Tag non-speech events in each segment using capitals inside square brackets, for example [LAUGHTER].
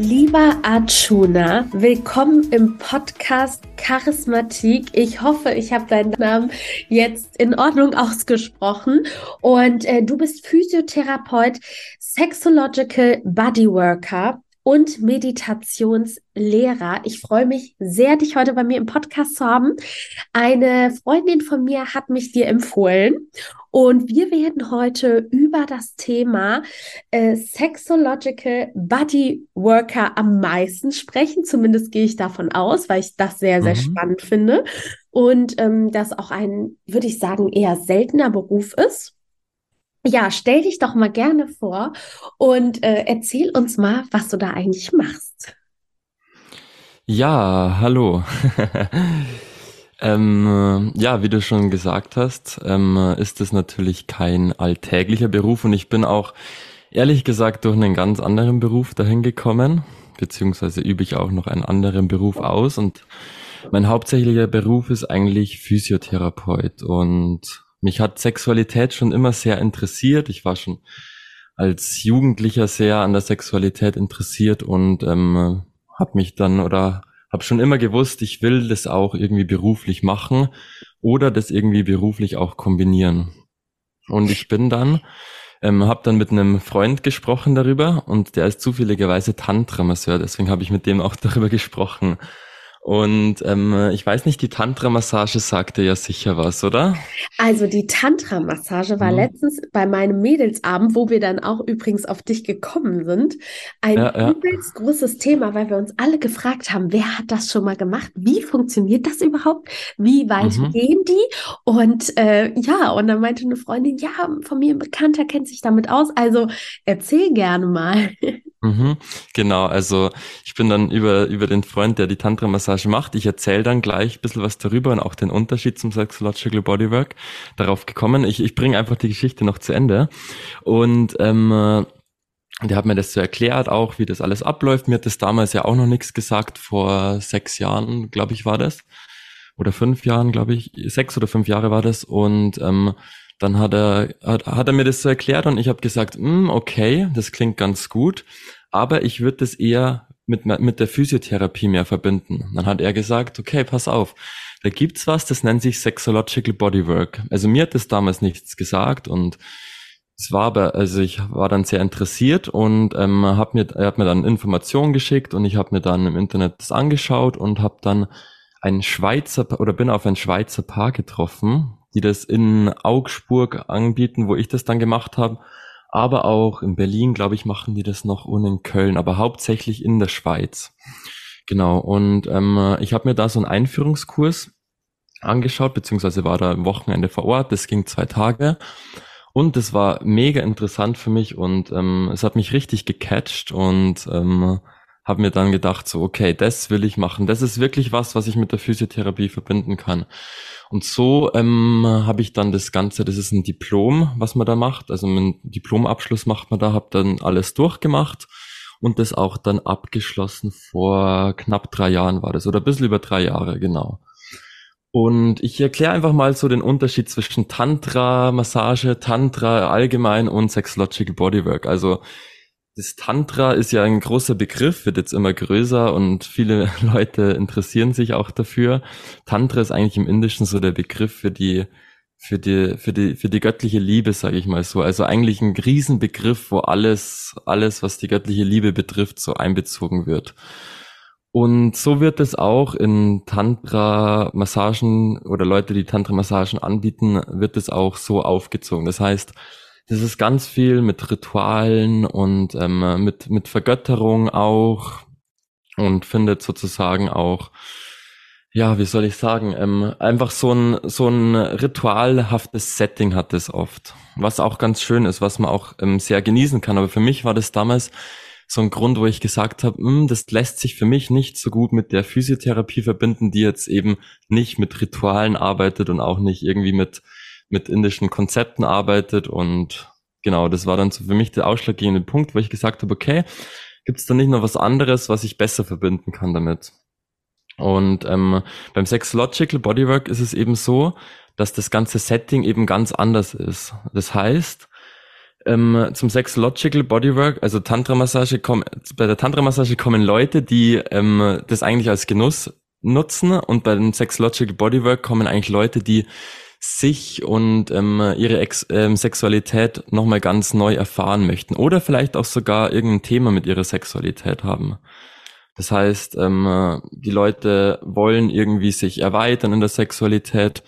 Lieber Arjuna, willkommen im Podcast Charismatik. Ich hoffe, ich habe deinen Namen jetzt in Ordnung ausgesprochen. Und äh, du bist Physiotherapeut, Sexological Bodyworker und Meditationslehrer. Ich freue mich sehr, dich heute bei mir im Podcast zu haben. Eine Freundin von mir hat mich dir empfohlen und wir werden heute über das Thema äh, Sexological Body Worker am meisten sprechen. Zumindest gehe ich davon aus, weil ich das sehr, sehr mhm. spannend finde. Und ähm, das auch ein, würde ich sagen, eher seltener Beruf ist. Ja, stell dich doch mal gerne vor und äh, erzähl uns mal, was du da eigentlich machst. Ja, hallo. [LAUGHS] Ähm, ja, wie du schon gesagt hast, ähm, ist es natürlich kein alltäglicher Beruf und ich bin auch ehrlich gesagt durch einen ganz anderen Beruf dahin gekommen, beziehungsweise übe ich auch noch einen anderen Beruf aus und mein hauptsächlicher Beruf ist eigentlich Physiotherapeut und mich hat Sexualität schon immer sehr interessiert. Ich war schon als Jugendlicher sehr an der Sexualität interessiert und ähm, habe mich dann oder habe schon immer gewusst, ich will das auch irgendwie beruflich machen oder das irgendwie beruflich auch kombinieren. Und ich bin dann, ähm, habe dann mit einem Freund gesprochen darüber und der ist zufälligerweise Tantra-Masseur, deswegen habe ich mit dem auch [LAUGHS] darüber gesprochen. Und ähm, ich weiß nicht, die Tantra-Massage sagte ja sicher was, oder? Also die Tantra-Massage war mhm. letztens bei meinem Mädelsabend, wo wir dann auch übrigens auf dich gekommen sind, ein ja, ja. übelst großes Thema, weil wir uns alle gefragt haben, wer hat das schon mal gemacht? Wie funktioniert das überhaupt? Wie weit mhm. gehen die? Und äh, ja, und dann meinte eine Freundin, ja, von mir ein Bekannter kennt sich damit aus. Also erzähl gerne mal. [LAUGHS] Mhm, genau, also ich bin dann über, über den Freund, der die Tantra-Massage macht, ich erzähle dann gleich ein bisschen was darüber und auch den Unterschied zum Sexological Bodywork darauf gekommen. Ich, ich bringe einfach die Geschichte noch zu Ende. Und ähm, der hat mir das so erklärt, auch wie das alles abläuft. Mir hat das damals ja auch noch nichts gesagt, vor sechs Jahren, glaube ich, war das. Oder fünf Jahren, glaube ich. Sechs oder fünf Jahre war das. Und ähm, dann hat er, hat, hat er mir das so erklärt und ich habe gesagt, hm, okay, das klingt ganz gut, aber ich würde das eher mit, mit der Physiotherapie mehr verbinden. Dann hat er gesagt, okay, pass auf, da gibt's was, das nennt sich Sexological Bodywork. Also mir hat das damals nichts gesagt und es war aber, also ich war dann sehr interessiert und ähm, hab mir, er hat mir dann Informationen geschickt und ich habe mir dann im Internet das angeschaut und habe dann ein Schweizer oder bin auf ein Schweizer Paar getroffen, die das in Augsburg anbieten, wo ich das dann gemacht habe. Aber auch in Berlin, glaube ich, machen die das noch und in Köln, aber hauptsächlich in der Schweiz. Genau, und ähm, ich habe mir da so einen Einführungskurs angeschaut, beziehungsweise war da am Wochenende vor Ort. Das ging zwei Tage. Und das war mega interessant für mich und ähm, es hat mich richtig gecatcht und ähm, habe mir dann gedacht, so, okay, das will ich machen. Das ist wirklich was, was ich mit der Physiotherapie verbinden kann. Und so ähm, habe ich dann das Ganze, das ist ein Diplom, was man da macht. Also einen Diplomabschluss macht man da, habe dann alles durchgemacht und das auch dann abgeschlossen vor knapp drei Jahren war das oder ein bisschen über drei Jahre, genau. Und ich erkläre einfach mal so den Unterschied zwischen Tantra, Massage, Tantra allgemein und Sexological Bodywork. Also das Tantra ist ja ein großer Begriff, wird jetzt immer größer und viele [LAUGHS] Leute interessieren sich auch dafür. Tantra ist eigentlich im Indischen so der Begriff für die für die für die für die göttliche Liebe, sage ich mal so. Also eigentlich ein Riesenbegriff, wo alles alles was die göttliche Liebe betrifft, so einbezogen wird. Und so wird es auch in Tantra-Massagen oder Leute, die Tantra-Massagen anbieten, wird es auch so aufgezogen. Das heißt, das ist ganz viel mit Ritualen und ähm, mit, mit Vergötterung auch und findet sozusagen auch, ja, wie soll ich sagen, ähm, einfach so ein, so ein ritualhaftes Setting hat es oft, was auch ganz schön ist, was man auch ähm, sehr genießen kann. Aber für mich war das damals so ein Grund, wo ich gesagt habe, hm, das lässt sich für mich nicht so gut mit der Physiotherapie verbinden, die jetzt eben nicht mit Ritualen arbeitet und auch nicht irgendwie mit, mit indischen Konzepten arbeitet. Und genau, das war dann so für mich der ausschlaggebende Punkt, wo ich gesagt habe, okay, gibt es da nicht noch was anderes, was ich besser verbinden kann damit? Und ähm, beim Sexological Bodywork ist es eben so, dass das ganze Setting eben ganz anders ist. Das heißt, ähm, zum Sexological Bodywork, also Tantra-Massage, bei der Tantra-Massage kommen Leute, die ähm, das eigentlich als Genuss nutzen und bei dem Sexological Bodywork kommen eigentlich Leute, die sich und ähm, ihre Ex ähm, Sexualität nochmal ganz neu erfahren möchten oder vielleicht auch sogar irgendein Thema mit ihrer Sexualität haben. Das heißt, ähm, die Leute wollen irgendwie sich erweitern in der Sexualität,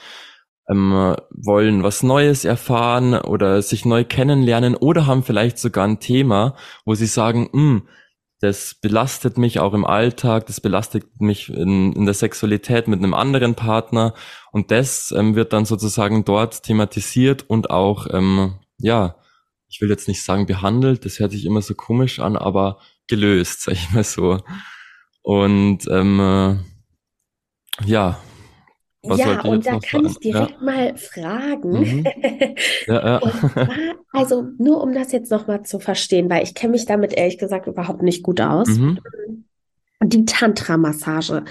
ähm, wollen was Neues erfahren oder sich neu kennenlernen oder haben vielleicht sogar ein Thema, wo sie sagen, hm, das belastet mich auch im Alltag, das belastet mich in, in der Sexualität mit einem anderen Partner und das ähm, wird dann sozusagen dort thematisiert und auch, ähm, ja, ich will jetzt nicht sagen behandelt, das hört sich immer so komisch an, aber gelöst, [LAUGHS] sag ich mal so. Und ähm, äh, ja. Was ja, und da kann ich direkt ja. mal fragen. Mhm. Ja, ja. [LAUGHS] Zwar, also nur um das jetzt nochmal zu verstehen, weil ich kenne mich damit ehrlich gesagt überhaupt nicht gut aus. Mhm. Die Tantra-Massage.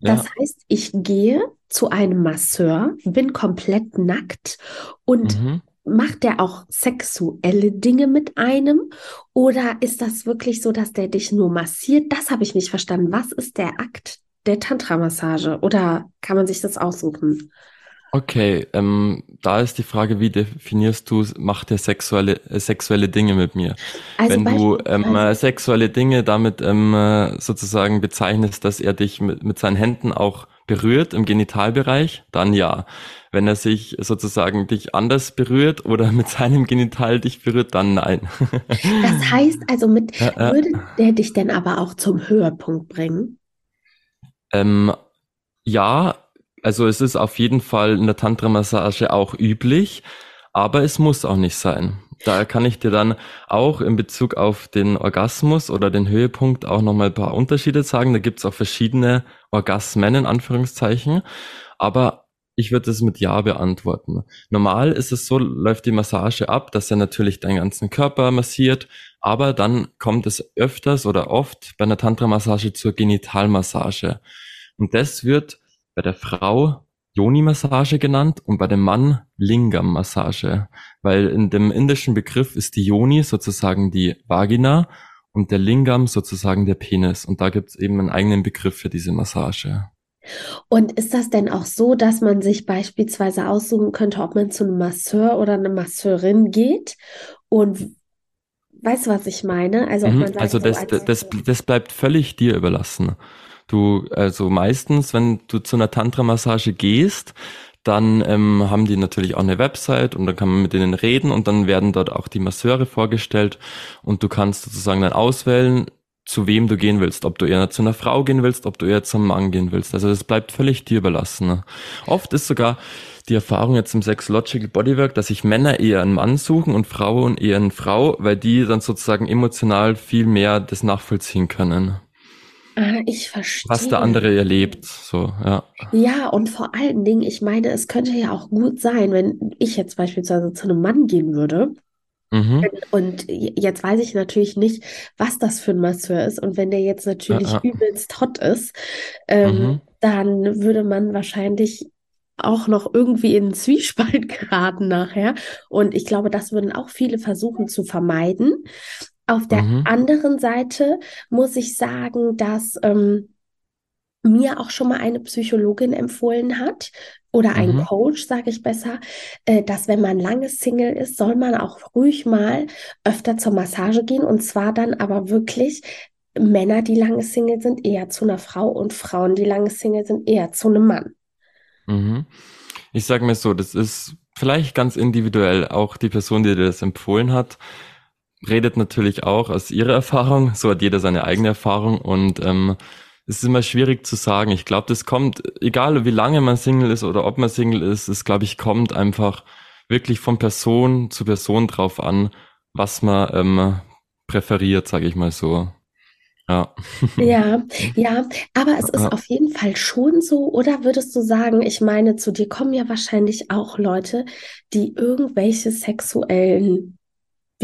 Das heißt, ich gehe zu einem Masseur, bin komplett nackt und mhm macht der auch sexuelle Dinge mit einem? Oder ist das wirklich so, dass der dich nur massiert? Das habe ich nicht verstanden. Was ist der Akt der Tantra-Massage? Oder kann man sich das aussuchen? Okay, ähm, da ist die Frage, wie definierst du, macht er sexuelle, äh, sexuelle Dinge mit mir? Also Wenn du ähm, äh, sexuelle Dinge damit ähm, äh, sozusagen bezeichnest, dass er dich mit, mit seinen Händen auch berührt im Genitalbereich, dann ja. Wenn er sich sozusagen dich anders berührt oder mit seinem Genital dich berührt, dann nein. das heißt also mit, würde der dich denn aber auch zum Höhepunkt bringen? Ähm, ja, also es ist auf jeden Fall in der Tantra-Massage auch üblich, aber es muss auch nicht sein. Da kann ich dir dann auch in Bezug auf den Orgasmus oder den Höhepunkt auch nochmal ein paar Unterschiede sagen. Da gibt's auch verschiedene Orgasmen in Anführungszeichen. Aber ich würde es mit Ja beantworten. Normal ist es so, läuft die Massage ab, dass er natürlich deinen ganzen Körper massiert, aber dann kommt es öfters oder oft bei einer Tantra-Massage zur Genitalmassage. Und das wird bei der Frau Yoni-Massage genannt und bei dem Mann Lingam-Massage, weil in dem indischen Begriff ist die Yoni sozusagen die Vagina und der Lingam sozusagen der Penis. Und da gibt es eben einen eigenen Begriff für diese Massage. Und ist das denn auch so, dass man sich beispielsweise aussuchen könnte, ob man zu einem Masseur oder einer Masseurin geht? Und weißt du, was ich meine? Also, mhm, also das, so das, das bleibt völlig dir überlassen. Du, also meistens, wenn du zu einer Tantra-Massage gehst, dann ähm, haben die natürlich auch eine Website und dann kann man mit denen reden und dann werden dort auch die Masseure vorgestellt und du kannst sozusagen dann auswählen, zu wem du gehen willst, ob du eher zu einer Frau gehen willst, ob du eher zum Mann gehen willst. Also das bleibt völlig dir überlassen. Ne? Oft ist sogar die Erfahrung jetzt im Sexological Bodywork, dass sich Männer eher einen Mann suchen und Frauen eher eine Frau, weil die dann sozusagen emotional viel mehr das nachvollziehen können. Ah, ich verstehe. Was der andere erlebt, so, ja. Ja, und vor allen Dingen, ich meine, es könnte ja auch gut sein, wenn ich jetzt beispielsweise zu einem Mann gehen würde Mhm. Und jetzt weiß ich natürlich nicht, was das für ein Masseur ist. Und wenn der jetzt natürlich ja, ja. übelst hot ist, ähm, mhm. dann würde man wahrscheinlich auch noch irgendwie in Zwiespalt [LAUGHS] geraten nachher. Und ich glaube, das würden auch viele versuchen zu vermeiden. Auf der mhm. anderen Seite muss ich sagen, dass ähm, mir auch schon mal eine Psychologin empfohlen hat oder ein mhm. Coach, sage ich besser, äh, dass wenn man lange Single ist, soll man auch ruhig mal öfter zur Massage gehen und zwar dann aber wirklich Männer, die lange Single sind, eher zu einer Frau und Frauen, die lange Single sind, eher zu einem Mann. Mhm. Ich sage mir so, das ist vielleicht ganz individuell. Auch die Person, die dir das empfohlen hat, redet natürlich auch aus ihrer Erfahrung. So hat jeder seine eigene Erfahrung und ähm, es ist immer schwierig zu sagen. Ich glaube, das kommt, egal wie lange man Single ist oder ob man Single ist, es glaube ich kommt einfach wirklich von Person zu Person drauf an, was man ähm, präferiert, sage ich mal so. Ja. [LAUGHS] Ja, ja, aber es ist auf jeden Fall schon so, oder würdest du sagen, ich meine, zu dir kommen ja wahrscheinlich auch Leute, die irgendwelche sexuellen,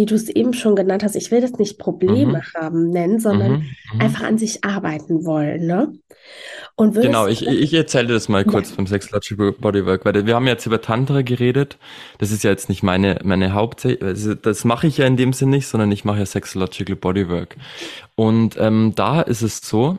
wie du es eben schon genannt hast, ich will das nicht Probleme Mhm. haben nennen, sondern Mhm. Mhm. einfach an sich arbeiten wollen, ne? Und Genau, ich, ich erzähle das mal ja, kurz vom Sexological Bodywork, weil wir haben jetzt über Tantra geredet. Das ist ja jetzt nicht meine, meine Haupt, also das mache ich ja in dem Sinn nicht, sondern ich mache ja Sexological Bodywork. Und ähm, da ist es so,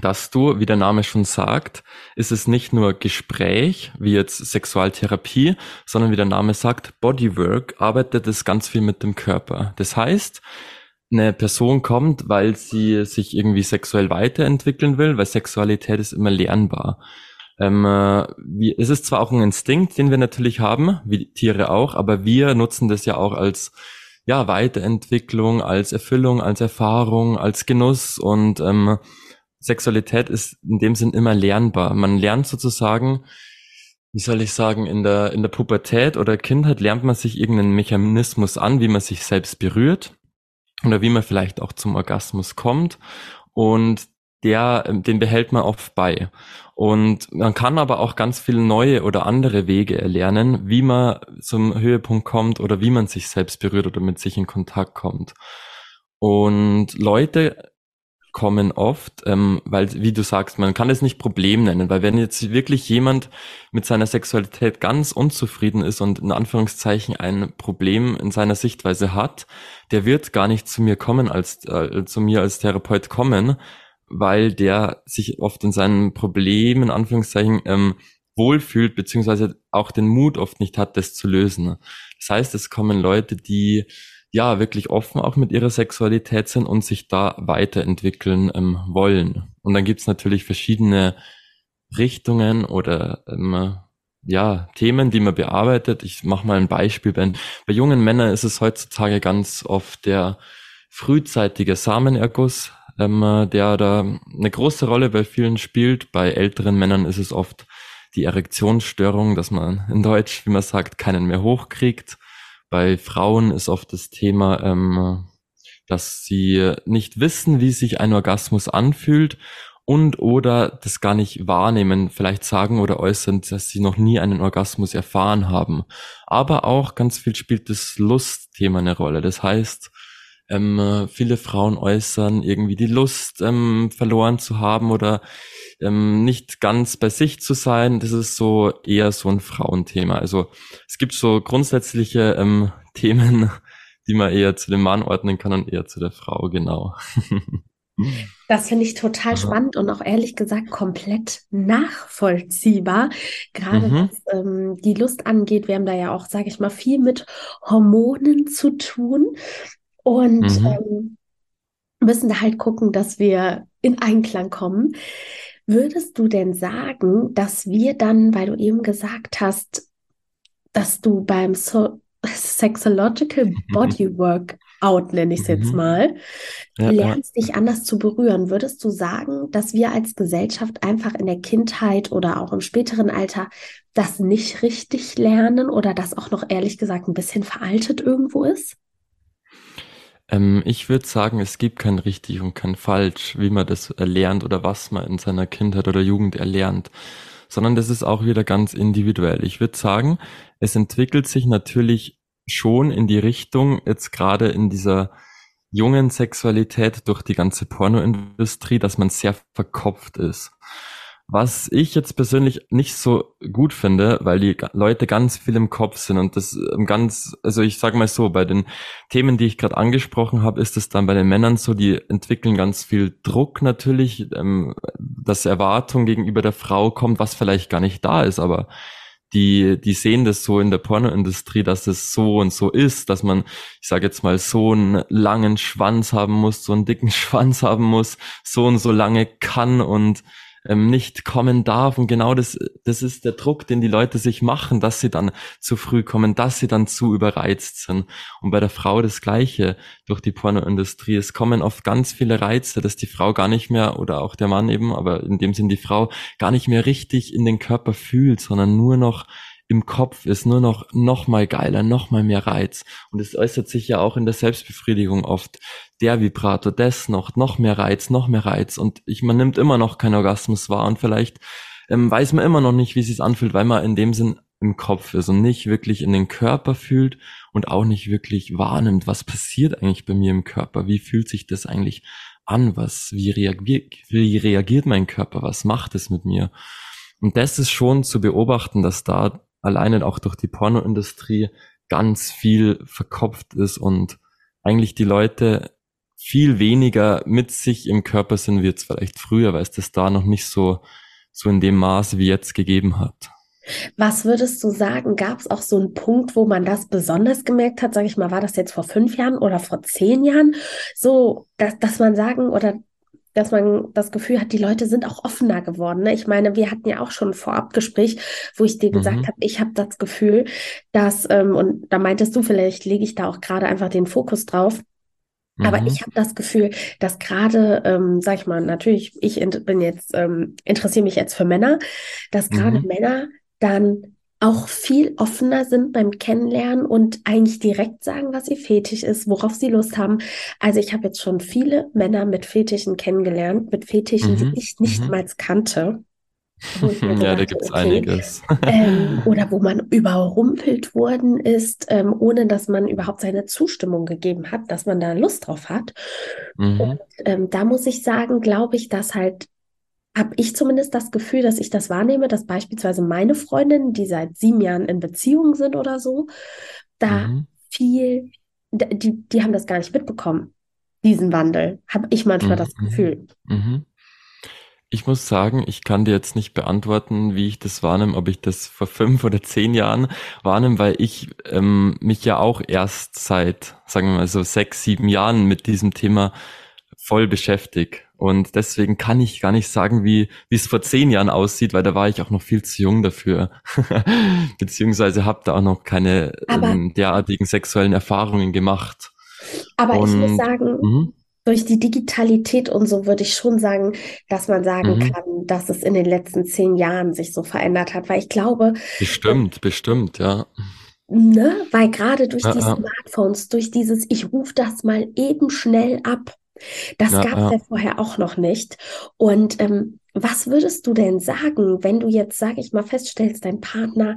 dass du, wie der Name schon sagt, ist es nicht nur Gespräch, wie jetzt Sexualtherapie, sondern wie der Name sagt, Bodywork arbeitet es ganz viel mit dem Körper. Das heißt, eine Person kommt, weil sie sich irgendwie sexuell weiterentwickeln will, weil Sexualität ist immer lernbar. Ähm, äh, wie, es ist zwar auch ein Instinkt, den wir natürlich haben, wie Tiere auch, aber wir nutzen das ja auch als ja, Weiterentwicklung, als Erfüllung, als Erfahrung, als Genuss und ähm, Sexualität ist in dem Sinn immer lernbar. Man lernt sozusagen, wie soll ich sagen, in der, in der Pubertät oder Kindheit lernt man sich irgendeinen Mechanismus an, wie man sich selbst berührt oder wie man vielleicht auch zum Orgasmus kommt und der, ähm, den behält man oft bei. Und man kann aber auch ganz viele neue oder andere Wege erlernen, wie man zum Höhepunkt kommt oder wie man sich selbst berührt oder mit sich in Kontakt kommt. Und Leute kommen oft, ähm, weil, wie du sagst, man kann es nicht Problem nennen, weil wenn jetzt wirklich jemand mit seiner Sexualität ganz unzufrieden ist und in Anführungszeichen ein Problem in seiner Sichtweise hat, der wird gar nicht zu mir kommen als äh, zu mir als Therapeut kommen, weil der sich oft in seinen Problemen in Anführungszeichen ähm, wohlfühlt beziehungsweise auch den Mut oft nicht hat, das zu lösen. Das heißt, es kommen Leute, die ja wirklich offen auch mit ihrer Sexualität sind und sich da weiterentwickeln ähm, wollen. Und dann gibt's natürlich verschiedene Richtungen oder ähm, ja, Themen, die man bearbeitet. Ich mache mal ein Beispiel. Bei, bei jungen Männern ist es heutzutage ganz oft der frühzeitige Samenerguss, ähm, der da eine große Rolle bei vielen spielt. Bei älteren Männern ist es oft die Erektionsstörung, dass man in Deutsch, wie man sagt, keinen mehr hochkriegt. Bei Frauen ist oft das Thema, ähm, dass sie nicht wissen, wie sich ein Orgasmus anfühlt und oder das gar nicht wahrnehmen, vielleicht sagen oder äußern, dass sie noch nie einen Orgasmus erfahren haben. Aber auch ganz viel spielt das Lustthema eine Rolle. Das heißt, ähm, viele Frauen äußern irgendwie die Lust ähm, verloren zu haben oder ähm, nicht ganz bei sich zu sein. Das ist so eher so ein Frauenthema. Also es gibt so grundsätzliche ähm, [LAUGHS] Themen, die man eher zu dem Mann ordnen kann und eher zu der Frau, genau. [LAUGHS] Das finde ich total spannend und auch ehrlich gesagt komplett nachvollziehbar. Gerade Mhm. was ähm, die Lust angeht, wir haben da ja auch, sage ich mal, viel mit Hormonen zu tun und Mhm. ähm, müssen da halt gucken, dass wir in Einklang kommen. Würdest du denn sagen, dass wir dann, weil du eben gesagt hast, dass du beim so Sexological [LAUGHS] Bodywork Out, nenne ich es jetzt Mhm. mal, Ja, ja. lernst dich anders zu berühren. Würdest du sagen, dass wir als Gesellschaft einfach in der Kindheit oder auch im späteren Alter das nicht richtig lernen oder das auch noch ehrlich gesagt ein bisschen veraltet irgendwo ist? Ähm, ich würde sagen, es gibt kein richtig und kein falsch, wie man das erlernt oder was man in seiner Kindheit oder Jugend erlernt, sondern das ist auch wieder ganz individuell. Ich würde sagen, es entwickelt sich natürlich schon in die Richtung, jetzt gerade in dieser jungen Sexualität durch die ganze Pornoindustrie, dass man sehr verkopft ist. Was ich jetzt persönlich nicht so gut finde, weil die Leute ganz viel im Kopf sind und das ähm, ganz, also ich sage mal so, bei den Themen, die ich gerade angesprochen habe, ist es dann bei den Männern so, die entwickeln ganz viel Druck natürlich, ähm, dass Erwartung gegenüber der Frau kommt, was vielleicht gar nicht da ist, aber die, die sehen das so in der Pornoindustrie, dass es so und so ist, dass man, ich sage jetzt mal, so einen langen Schwanz haben muss, so einen dicken [LAUGHS] Schwanz haben muss, so und so lange kann und ähm, nicht kommen darf. Und genau das, das ist der Druck, den die Leute sich machen, dass sie dann zu früh kommen, dass sie dann zu überreizt sind. Und bei der Frau das Gleiche durch die Pornoindustrie. Es kommen oft ganz viele Reize, dass die Frau gar nicht mehr, oder auch der Mann eben, aber in dem Sinn die Frau gar nicht mehr richtig in den Körper fühlt, sondern nur noch im Kopf ist nur noch, noch mal geiler, noch mal mehr Reiz. Und es äußert sich ja auch in der Selbstbefriedigung oft. Der Vibrator, das noch, noch mehr Reiz, noch mehr Reiz. Und ich, man nimmt immer noch keinen Orgasmus wahr und vielleicht ähm, weiß man immer noch nicht, wie es sich anfühlt, weil man in dem Sinn im Kopf ist und nicht wirklich in den Körper fühlt und auch nicht wirklich wahrnimmt, was passiert eigentlich bei mir im Körper, wie fühlt sich das eigentlich an, was, wie reagiert, wie reagiert mein Körper, was macht es mit mir? Und das ist schon zu beobachten, dass da alleine auch durch die Pornoindustrie ganz viel verkopft ist und eigentlich die Leute viel weniger mit sich im Körper sind wie jetzt vielleicht früher, weil es das da noch nicht so, so in dem Maße wie jetzt gegeben hat. Was würdest du sagen, gab es auch so einen Punkt, wo man das besonders gemerkt hat? Sag ich mal, war das jetzt vor fünf Jahren oder vor zehn Jahren? So, dass, dass man sagen oder dass man das Gefühl hat, die Leute sind auch offener geworden. Ne? Ich meine, wir hatten ja auch schon ein Vorabgespräch, wo ich dir mhm. gesagt habe, ich habe das Gefühl, dass, ähm, und da meintest du, vielleicht lege ich da auch gerade einfach den Fokus drauf, aber mhm. ich habe das Gefühl, dass gerade, ähm, sag ich mal, natürlich, ich bin jetzt, ähm, interessiere mich jetzt für Männer, dass gerade mhm. Männer dann auch viel offener sind beim Kennenlernen und eigentlich direkt sagen, was ihr Fetisch ist, worauf sie Lust haben. Also ich habe jetzt schon viele Männer mit Fetischen kennengelernt, mit Fetischen, mhm. die ich nicht mhm. mal kannte. [LAUGHS] ja, da gibt's okay, einiges. [LAUGHS] ähm, oder wo man überrumpelt worden ist, ähm, ohne dass man überhaupt seine Zustimmung gegeben hat, dass man da Lust drauf hat. Mhm. Und ähm, da muss ich sagen, glaube ich, dass halt habe ich zumindest das Gefühl, dass ich das wahrnehme, dass beispielsweise meine Freundinnen, die seit sieben Jahren in Beziehung sind oder so, da mhm. viel, die, die haben das gar nicht mitbekommen, diesen Wandel, habe ich manchmal mhm. das Gefühl. Mhm. Ich muss sagen, ich kann dir jetzt nicht beantworten, wie ich das wahrnehme, ob ich das vor fünf oder zehn Jahren wahrnehme, weil ich ähm, mich ja auch erst seit, sagen wir mal so, sechs, sieben Jahren mit diesem Thema voll beschäftige. Und deswegen kann ich gar nicht sagen, wie, wie es vor zehn Jahren aussieht, weil da war ich auch noch viel zu jung dafür. [LAUGHS] Beziehungsweise habe da auch noch keine ähm, derartigen sexuellen Erfahrungen gemacht. Aber und, ich muss sagen, mh? durch die Digitalität und so würde ich schon sagen, dass man sagen mhm. kann, dass es in den letzten zehn Jahren sich so verändert hat. Weil ich glaube. Bestimmt, bestimmt, ja. Ne? Weil gerade durch ja, die ja. Smartphones, durch dieses, ich rufe das mal eben schnell ab, das ja, gab es ja. ja. vorher auch noch nicht. Und ähm, was würdest du denn sagen, wenn du jetzt, sage ich mal, feststellst, dein Partner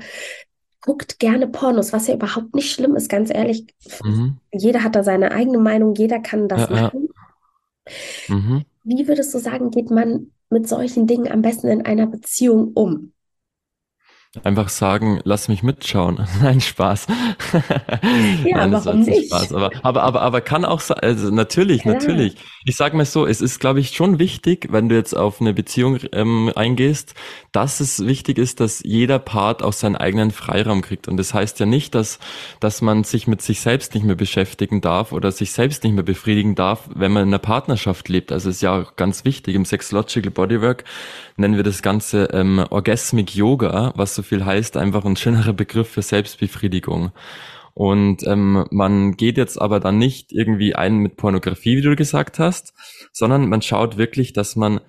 guckt gerne Pornos, was ja überhaupt nicht schlimm ist, ganz ehrlich. Mhm. Jeder hat da seine eigene Meinung, jeder kann das ja, machen. Mhm. Wie würdest du sagen, geht man mit solchen Dingen am besten in einer Beziehung um? Einfach sagen, lass mich mitschauen. [LAUGHS] Nein, Spaß. Ja, Nein, warum nicht? Spaß. Aber, aber, aber, aber kann auch sein, also natürlich, ja. natürlich. Ich sag mal so, es ist, glaube ich, schon wichtig, wenn du jetzt auf eine Beziehung ähm, eingehst, dass es wichtig ist, dass jeder Part auch seinen eigenen Freiraum kriegt. Und das heißt ja nicht, dass, dass man sich mit sich selbst nicht mehr beschäftigen darf oder sich selbst nicht mehr befriedigen darf, wenn man in einer Partnerschaft lebt. Also es ist ja auch ganz wichtig. Im Sexological Bodywork nennen wir das Ganze ähm, Orgasmic Yoga, was so viel heißt, einfach ein schönerer Begriff für Selbstbefriedigung. Und ähm, man geht jetzt aber dann nicht irgendwie ein mit Pornografie, wie du gesagt hast, sondern man schaut wirklich, dass man,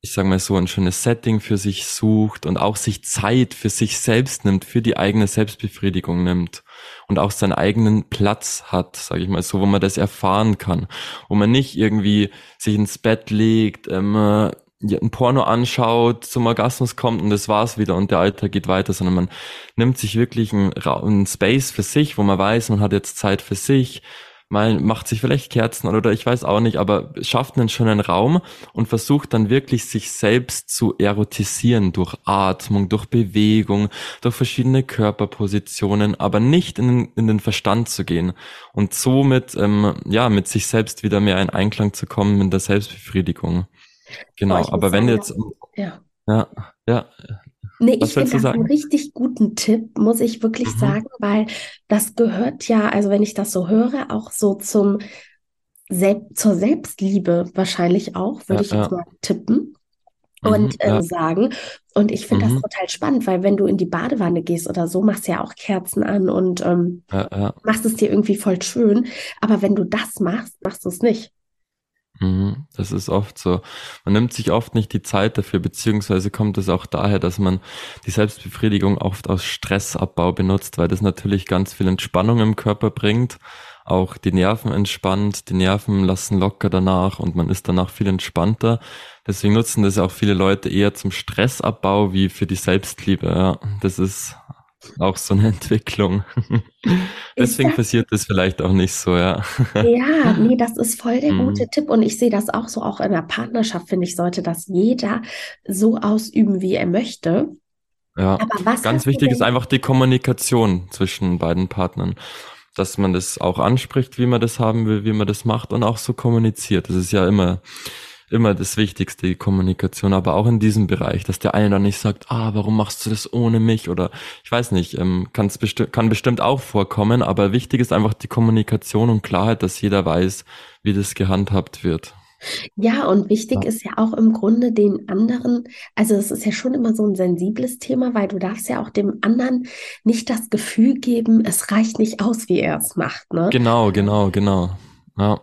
ich sage mal so, ein schönes Setting für sich sucht und auch sich Zeit für sich selbst nimmt, für die eigene Selbstbefriedigung nimmt und auch seinen eigenen Platz hat, sage ich mal so, wo man das erfahren kann, wo man nicht irgendwie sich ins Bett legt, ähm, ein Porno anschaut, zum Orgasmus kommt und das war's wieder und der Alltag geht weiter, sondern man nimmt sich wirklich einen, einen Space für sich, wo man weiß, man hat jetzt Zeit für sich, mal macht sich vielleicht Kerzen oder ich weiß auch nicht, aber schafft einen schönen Raum und versucht dann wirklich sich selbst zu erotisieren durch Atmung, durch Bewegung, durch verschiedene Körperpositionen, aber nicht in, in den Verstand zu gehen und somit ähm, ja mit sich selbst wieder mehr in Einklang zu kommen in der Selbstbefriedigung. Genau, oh, aber wenn sagen, jetzt. Ja. Ja, ja. Nee, Was ich finde das sagen? einen richtig guten Tipp, muss ich wirklich mhm. sagen, weil das gehört ja, also wenn ich das so höre, auch so zum Sel zur Selbstliebe wahrscheinlich auch, würde ja, ich jetzt ja. mal tippen und äh, sagen. Und ich finde mhm. das total spannend, weil wenn du in die Badewanne gehst oder so, machst du ja auch Kerzen an und ähm, ja, ja. machst es dir irgendwie voll schön. Aber wenn du das machst, machst du es nicht. Mhm, das ist oft so. Man nimmt sich oft nicht die Zeit dafür, beziehungsweise kommt es auch daher, dass man die Selbstbefriedigung oft aus Stressabbau benutzt, weil das natürlich ganz viel Entspannung im Körper bringt, auch die Nerven entspannt, die Nerven lassen locker danach und man ist danach viel entspannter. Deswegen nutzen das auch viele Leute eher zum Stressabbau wie für die Selbstliebe. Ja, das ist auch so eine [LAUGHS] Entwicklung. Deswegen das, passiert das vielleicht auch nicht so, ja. Ja, nee, das ist voll der gute mhm. Tipp. Und ich sehe das auch so, auch in der Partnerschaft, finde ich, sollte das jeder so ausüben, wie er möchte. Ja, ganz wichtig ist einfach die Kommunikation zwischen beiden Partnern. Dass man das auch anspricht, wie man das haben will, wie man das macht und auch so kommuniziert. Das ist ja immer immer das Wichtigste, die Kommunikation, aber auch in diesem Bereich, dass der eine dann nicht sagt, ah, warum machst du das ohne mich oder ich weiß nicht, ähm, besti kann bestimmt auch vorkommen, aber wichtig ist einfach die Kommunikation und Klarheit, dass jeder weiß, wie das gehandhabt wird. Ja, und wichtig ja. ist ja auch im Grunde den anderen, also es ist ja schon immer so ein sensibles Thema, weil du darfst ja auch dem anderen nicht das Gefühl geben, es reicht nicht aus, wie er es macht. Ne? Genau, genau, genau. Ja.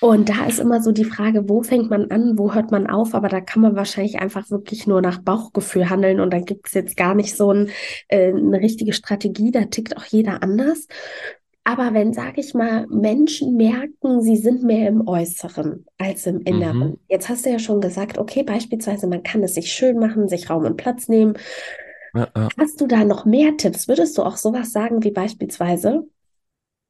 Und da ist immer so die Frage, wo fängt man an, wo hört man auf? Aber da kann man wahrscheinlich einfach wirklich nur nach Bauchgefühl handeln und da gibt es jetzt gar nicht so ein, äh, eine richtige Strategie, da tickt auch jeder anders. Aber wenn, sage ich mal, Menschen merken, sie sind mehr im Äußeren als im Inneren. Mhm. Jetzt hast du ja schon gesagt, okay, beispielsweise, man kann es sich schön machen, sich Raum und Platz nehmen. Ja, ja. Hast du da noch mehr Tipps? Würdest du auch sowas sagen wie beispielsweise,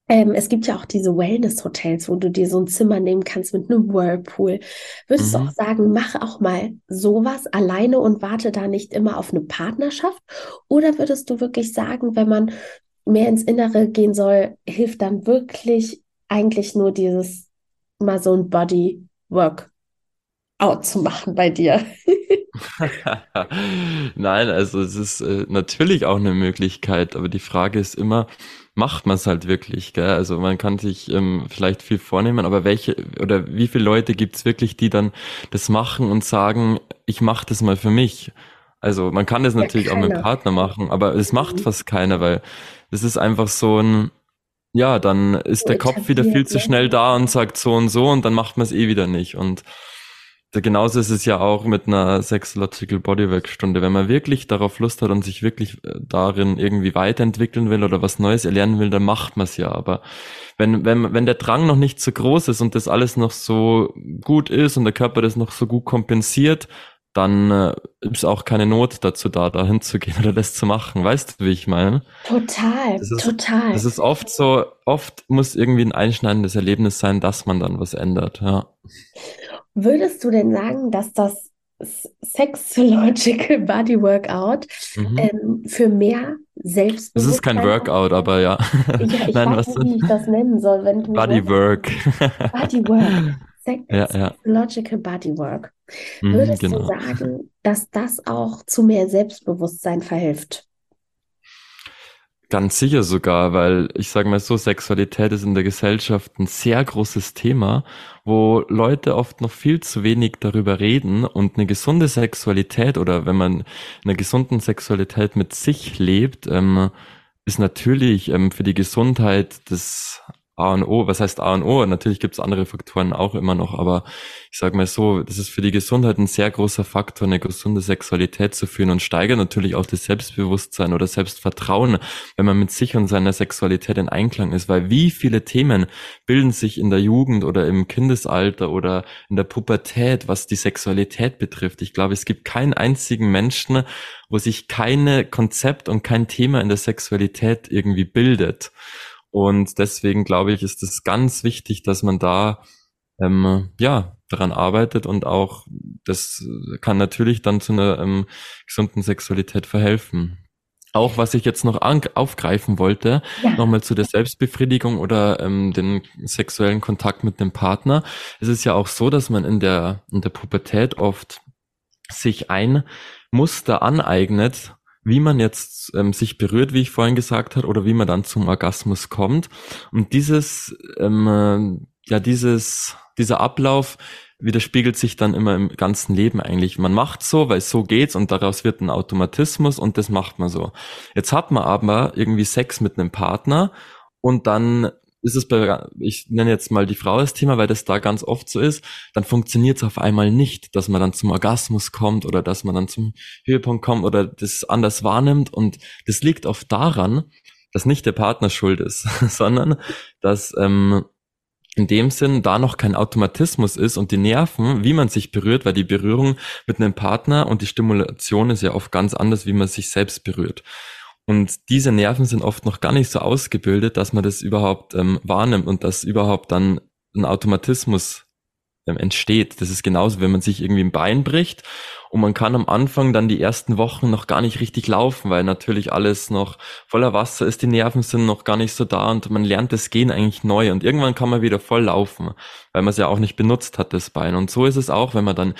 ähm, es gibt ja auch diese Wellness-Hotels, wo du dir so ein Zimmer nehmen kannst mit einem Whirlpool. Würdest mhm. du auch sagen, mach auch mal sowas alleine und warte da nicht immer auf eine Partnerschaft? Oder würdest du wirklich sagen, wenn man mehr ins Innere gehen soll, hilft dann wirklich eigentlich nur dieses mal so ein Body Work out zu machen bei dir? [LAUGHS] [LAUGHS] Nein, also es ist äh, natürlich auch eine Möglichkeit, aber die Frage ist immer, macht man es halt wirklich, gell? Also man kann sich ähm, vielleicht viel vornehmen, aber welche oder wie viele Leute gibt's wirklich, die dann das machen und sagen, ich mache das mal für mich? Also man kann das ja, natürlich keiner. auch mit dem Partner machen, aber es macht mhm. fast keiner, weil es ist einfach so ein, ja, dann ist der Kopf wieder viel zu schnell da und sagt so und so und dann macht man es eh wieder nicht. Und genauso ist es ja auch mit einer Sexological Bodywork Stunde. Wenn man wirklich darauf Lust hat und sich wirklich äh, darin irgendwie weiterentwickeln will oder was Neues erlernen will, dann macht man es ja. Aber wenn, wenn, wenn der Drang noch nicht so groß ist und das alles noch so gut ist und der Körper das noch so gut kompensiert, dann äh, ist auch keine Not dazu da, da hinzugehen oder das zu machen. Weißt du, wie ich meine? Total, das ist, total. Das ist oft so, oft muss irgendwie ein einschneidendes Erlebnis sein, dass man dann was ändert, ja. Würdest du denn sagen, dass das Sexological [LAUGHS] Body Workout mhm. ähm, für mehr Selbstbewusstsein. Es ist kein Workout, aber ja. ja ich [LAUGHS] Nein, weiß nicht, wie ich das nennen soll. Wenn du Bodywork. Bodywork. [LAUGHS] Sex ja, ja. Sexological Bodywork. Mhm, Würdest genau. du sagen, dass das auch zu mehr Selbstbewusstsein verhilft? Ganz sicher sogar, weil ich sage mal so, Sexualität ist in der Gesellschaft ein sehr großes Thema, wo Leute oft noch viel zu wenig darüber reden und eine gesunde Sexualität oder wenn man eine gesunde Sexualität mit sich lebt, ähm, ist natürlich ähm, für die Gesundheit des A und O. Was heißt A und O? Natürlich gibt es andere Faktoren auch immer noch, aber ich sage mal so, das ist für die Gesundheit ein sehr großer Faktor, eine gesunde Sexualität zu führen und steigert natürlich auch das Selbstbewusstsein oder Selbstvertrauen, wenn man mit sich und seiner Sexualität in Einklang ist. Weil wie viele Themen bilden sich in der Jugend oder im Kindesalter oder in der Pubertät, was die Sexualität betrifft? Ich glaube, es gibt keinen einzigen Menschen, wo sich keine Konzept und kein Thema in der Sexualität irgendwie bildet. Und deswegen glaube ich, ist es ganz wichtig, dass man da ähm, ja daran arbeitet und auch das kann natürlich dann zu einer ähm, gesunden Sexualität verhelfen. Auch was ich jetzt noch aufgreifen wollte, ja. nochmal zu der Selbstbefriedigung oder ähm, den sexuellen Kontakt mit dem Partner. Es ist ja auch so, dass man in der, in der Pubertät oft sich ein Muster aneignet, wie man jetzt ähm, sich berührt, wie ich vorhin gesagt habe, oder wie man dann zum Orgasmus kommt. Und dieses, ähm, äh, ja, dieses, dieser Ablauf widerspiegelt sich dann immer im ganzen Leben eigentlich. Man macht so, weil so geht's und daraus wird ein Automatismus und das macht man so. Jetzt hat man aber irgendwie Sex mit einem Partner und dann ist es bei, ich nenne jetzt mal die Frau das Thema, weil das da ganz oft so ist, dann funktioniert es auf einmal nicht, dass man dann zum Orgasmus kommt oder dass man dann zum Höhepunkt kommt oder das anders wahrnimmt. Und das liegt oft daran, dass nicht der Partner schuld ist, [LAUGHS] sondern dass ähm, in dem Sinn da noch kein Automatismus ist und die Nerven, wie man sich berührt, weil die Berührung mit einem Partner und die Stimulation ist ja oft ganz anders, wie man sich selbst berührt. Und diese Nerven sind oft noch gar nicht so ausgebildet, dass man das überhaupt ähm, wahrnimmt und dass überhaupt dann ein Automatismus ähm, entsteht. Das ist genauso, wenn man sich irgendwie ein Bein bricht und man kann am Anfang dann die ersten Wochen noch gar nicht richtig laufen, weil natürlich alles noch voller Wasser ist, die Nerven sind noch gar nicht so da und man lernt das Gehen eigentlich neu und irgendwann kann man wieder voll laufen, weil man es ja auch nicht benutzt hat, das Bein. Und so ist es auch, wenn man dann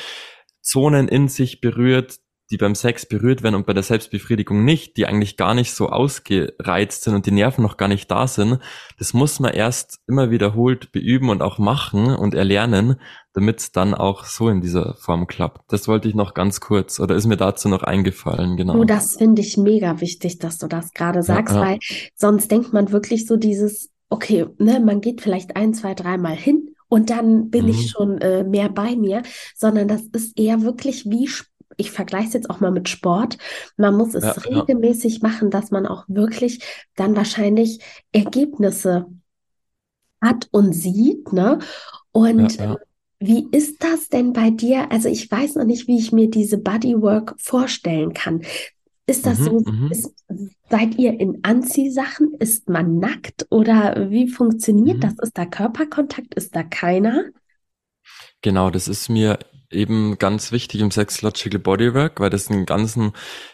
Zonen in sich berührt, die beim Sex berührt werden und bei der Selbstbefriedigung nicht, die eigentlich gar nicht so ausgereizt sind und die Nerven noch gar nicht da sind, das muss man erst immer wiederholt beüben und auch machen und erlernen, damit es dann auch so in dieser Form klappt. Das wollte ich noch ganz kurz oder ist mir dazu noch eingefallen, genau. Oh, das finde ich mega wichtig, dass du das gerade sagst, ja, ja. weil sonst denkt man wirklich so dieses, okay, ne, man geht vielleicht ein, zwei, dreimal hin und dann bin mhm. ich schon äh, mehr bei mir, sondern das ist eher wirklich wie ich vergleiche es jetzt auch mal mit Sport. Man muss es ja, regelmäßig ja. machen, dass man auch wirklich dann wahrscheinlich Ergebnisse hat und sieht, ne? Und ja, wie ist das denn bei dir? Also ich weiß noch nicht, wie ich mir diese Bodywork vorstellen kann. Ist das mhm, so, mhm. ist, seid ihr in Anziehsachen? Ist man nackt oder wie funktioniert mhm. das? Ist da Körperkontakt? Ist da keiner? Genau, das ist mir eben ganz wichtig im Sexological Bodywork, weil das ein ganz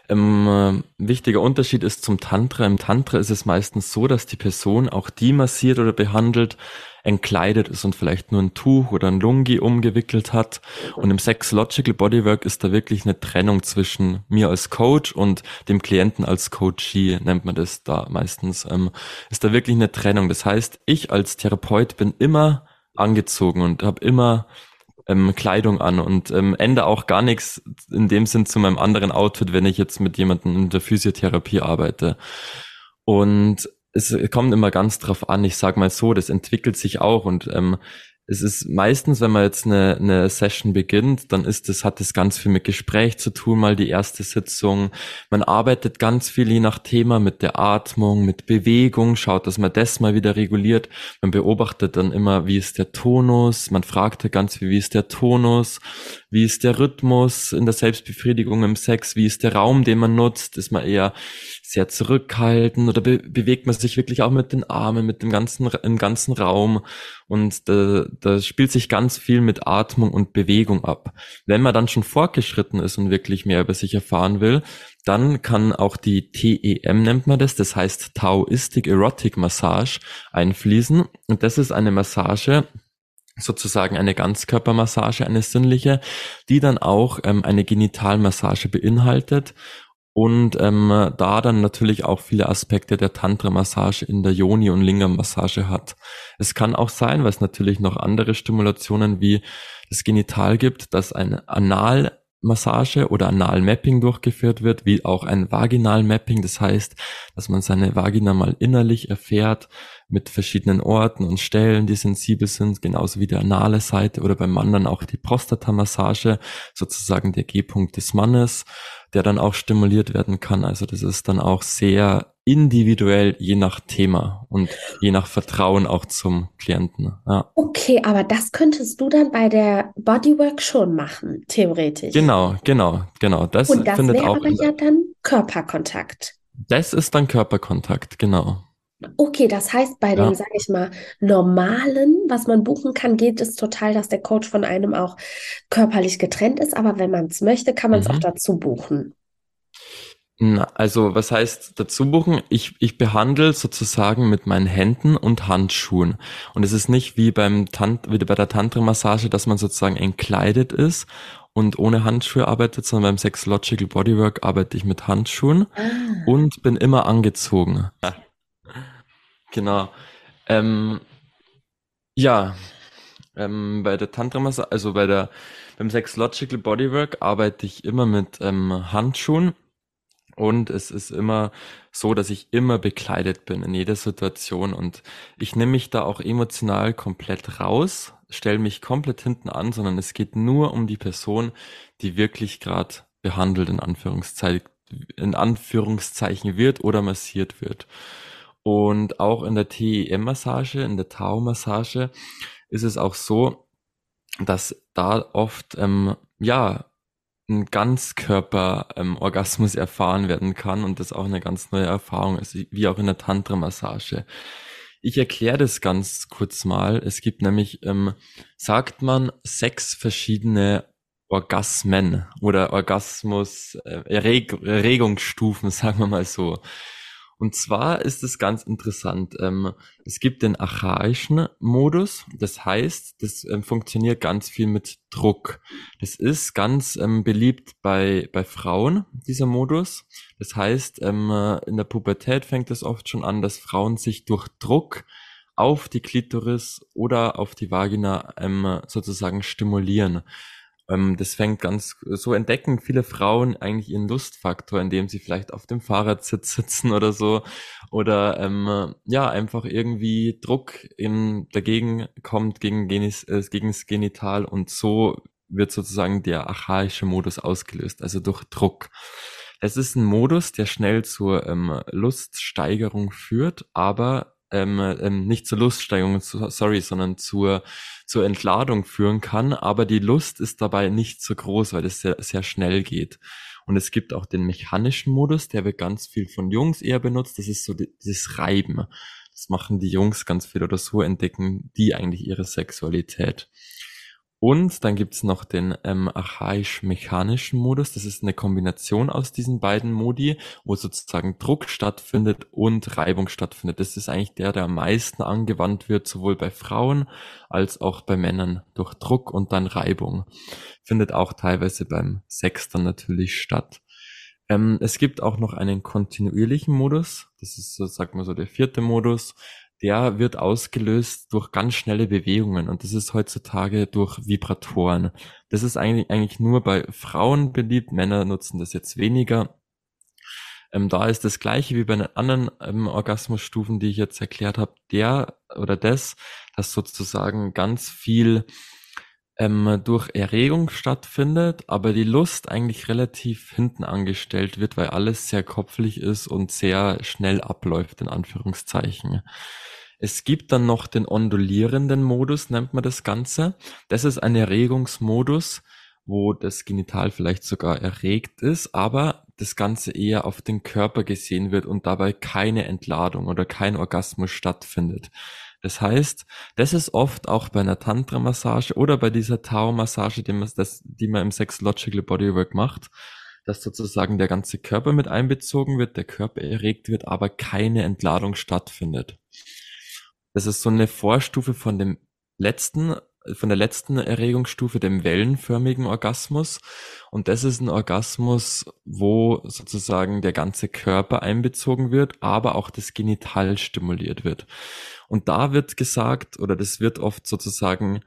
ähm, wichtiger Unterschied ist zum Tantra. Im Tantra ist es meistens so, dass die Person, auch die massiert oder behandelt, entkleidet ist und vielleicht nur ein Tuch oder ein Lungi umgewickelt hat. Und im Sexological Bodywork ist da wirklich eine Trennung zwischen mir als Coach und dem Klienten als Coachee, nennt man das da meistens, ähm, ist da wirklich eine Trennung. Das heißt, ich als Therapeut bin immer angezogen und habe immer ähm, Kleidung an und ähm, ändere auch gar nichts in dem Sinn zu meinem anderen Outfit, wenn ich jetzt mit jemandem in der Physiotherapie arbeite. Und es kommt immer ganz drauf an. Ich sag mal so, das entwickelt sich auch und ähm, es ist meistens, wenn man jetzt eine, eine Session beginnt, dann ist das, hat das ganz viel mit Gespräch zu tun, mal die erste Sitzung. Man arbeitet ganz viel je nach Thema mit der Atmung, mit Bewegung, schaut, dass man das mal wieder reguliert. Man beobachtet dann immer, wie ist der Tonus. Man fragt ganz viel, wie ist der Tonus, wie ist der Rhythmus in der Selbstbefriedigung im Sex, wie ist der Raum, den man nutzt. Ist man eher sehr zurückhaltend oder be bewegt man sich wirklich auch mit den Armen, mit dem ganzen, im ganzen Raum und da, da spielt sich ganz viel mit Atmung und Bewegung ab. Wenn man dann schon fortgeschritten ist und wirklich mehr über sich erfahren will, dann kann auch die TEM nennt man das, das heißt Taoistic Erotic Massage einfließen und das ist eine Massage, sozusagen eine Ganzkörpermassage, eine sinnliche, die dann auch ähm, eine Genitalmassage beinhaltet und ähm, da dann natürlich auch viele Aspekte der Tantra-Massage in der Yoni- und Lingam-Massage hat. Es kann auch sein, weil es natürlich noch andere Stimulationen wie das Genital gibt, dass eine Analmassage oder Analmapping durchgeführt wird, wie auch ein Vaginalmapping. Das heißt, dass man seine Vagina mal innerlich erfährt mit verschiedenen Orten und Stellen, die sensibel sind, genauso wie die anale Seite oder beim Mann dann auch die Prostata-Massage, sozusagen der G-Punkt des Mannes der dann auch stimuliert werden kann. Also das ist dann auch sehr individuell je nach Thema und je nach Vertrauen auch zum Klienten. Ja. Okay, aber das könntest du dann bei der Bodywork schon machen, theoretisch. Genau, genau, genau. Das, und das findet auch aber ja dann Körperkontakt. Das ist dann Körperkontakt, genau. Okay, das heißt, bei dem, ja. sage ich mal, normalen, was man buchen kann, geht es total, dass der Coach von einem auch körperlich getrennt ist. Aber wenn man es möchte, kann man es mhm. auch dazu buchen. Na, also, was heißt dazu buchen? Ich, ich behandle sozusagen mit meinen Händen und Handschuhen. Und es ist nicht wie beim Tant wie bei der Tantra-Massage, dass man sozusagen entkleidet ist und ohne Handschuhe arbeitet, sondern beim Sexological Bodywork arbeite ich mit Handschuhen ah. und bin immer angezogen. Genau. Ähm, ja, ähm, bei der Tantra Massage, also bei der beim Sexological Bodywork arbeite ich immer mit ähm, Handschuhen. Und es ist immer so, dass ich immer bekleidet bin in jeder Situation und ich nehme mich da auch emotional komplett raus, stelle mich komplett hinten an, sondern es geht nur um die Person, die wirklich gerade behandelt in Anführungszeichen, in Anführungszeichen wird oder massiert wird. Und auch in der TEM-Massage, in der Tau-Massage ist es auch so, dass da oft ähm, ja ein Ganzkörper-Orgasmus ähm, erfahren werden kann und das auch eine ganz neue Erfahrung ist, wie auch in der Tantra-Massage. Ich erkläre das ganz kurz mal. Es gibt nämlich, ähm, sagt man, sechs verschiedene Orgasmen oder Orgasmus, äh, Erreg Erregungsstufen, [LAUGHS] sagen wir mal so. Und zwar ist es ganz interessant. Ähm, es gibt den archaischen Modus. Das heißt, das ähm, funktioniert ganz viel mit Druck. Das ist ganz ähm, beliebt bei, bei Frauen, dieser Modus. Das heißt, ähm, in der Pubertät fängt es oft schon an, dass Frauen sich durch Druck auf die Klitoris oder auf die Vagina ähm, sozusagen stimulieren. Ähm, das fängt ganz, so entdecken viele Frauen eigentlich ihren Lustfaktor, indem sie vielleicht auf dem Fahrradsitz sitzen oder so oder ähm, ja einfach irgendwie Druck in, dagegen kommt gegen, Genis, äh, gegen das Genital und so wird sozusagen der archaische Modus ausgelöst, also durch Druck. Es ist ein Modus, der schnell zur ähm, Luststeigerung führt, aber ähm, ähm, nicht zur Luststeigerung, sorry, sondern zur zur Entladung führen kann, aber die Lust ist dabei nicht so groß, weil es sehr, sehr schnell geht. Und es gibt auch den mechanischen Modus, der wird ganz viel von Jungs eher benutzt. Das ist so das Reiben. Das machen die Jungs ganz viel oder so entdecken die eigentlich ihre Sexualität. Und dann gibt's noch den ähm, archaisch-mechanischen Modus. Das ist eine Kombination aus diesen beiden Modi, wo sozusagen Druck stattfindet und Reibung stattfindet. Das ist eigentlich der, der am meisten angewandt wird, sowohl bei Frauen als auch bei Männern durch Druck und dann Reibung. Findet auch teilweise beim Sex dann natürlich statt. Ähm, es gibt auch noch einen kontinuierlichen Modus. Das ist so, sagt man so, der vierte Modus der wird ausgelöst durch ganz schnelle Bewegungen und das ist heutzutage durch Vibratoren. Das ist eigentlich, eigentlich nur bei Frauen beliebt, Männer nutzen das jetzt weniger. Ähm, da ist das gleiche wie bei den anderen ähm, Orgasmusstufen, die ich jetzt erklärt habe, der oder das, dass sozusagen ganz viel ähm, durch Erregung stattfindet, aber die Lust eigentlich relativ hinten angestellt wird, weil alles sehr kopflich ist und sehr schnell abläuft, in Anführungszeichen. Es gibt dann noch den ondulierenden Modus, nennt man das Ganze. Das ist ein Erregungsmodus, wo das Genital vielleicht sogar erregt ist, aber das Ganze eher auf den Körper gesehen wird und dabei keine Entladung oder kein Orgasmus stattfindet. Das heißt, das ist oft auch bei einer Tantra-Massage oder bei dieser Tao-Massage, die man, das, die man im Sexological Bodywork macht, dass sozusagen der ganze Körper mit einbezogen wird, der Körper erregt wird, aber keine Entladung stattfindet. Das ist so eine Vorstufe von dem letzten, von der letzten Erregungsstufe, dem wellenförmigen Orgasmus. Und das ist ein Orgasmus, wo sozusagen der ganze Körper einbezogen wird, aber auch das Genital stimuliert wird. Und da wird gesagt, oder das wird oft sozusagen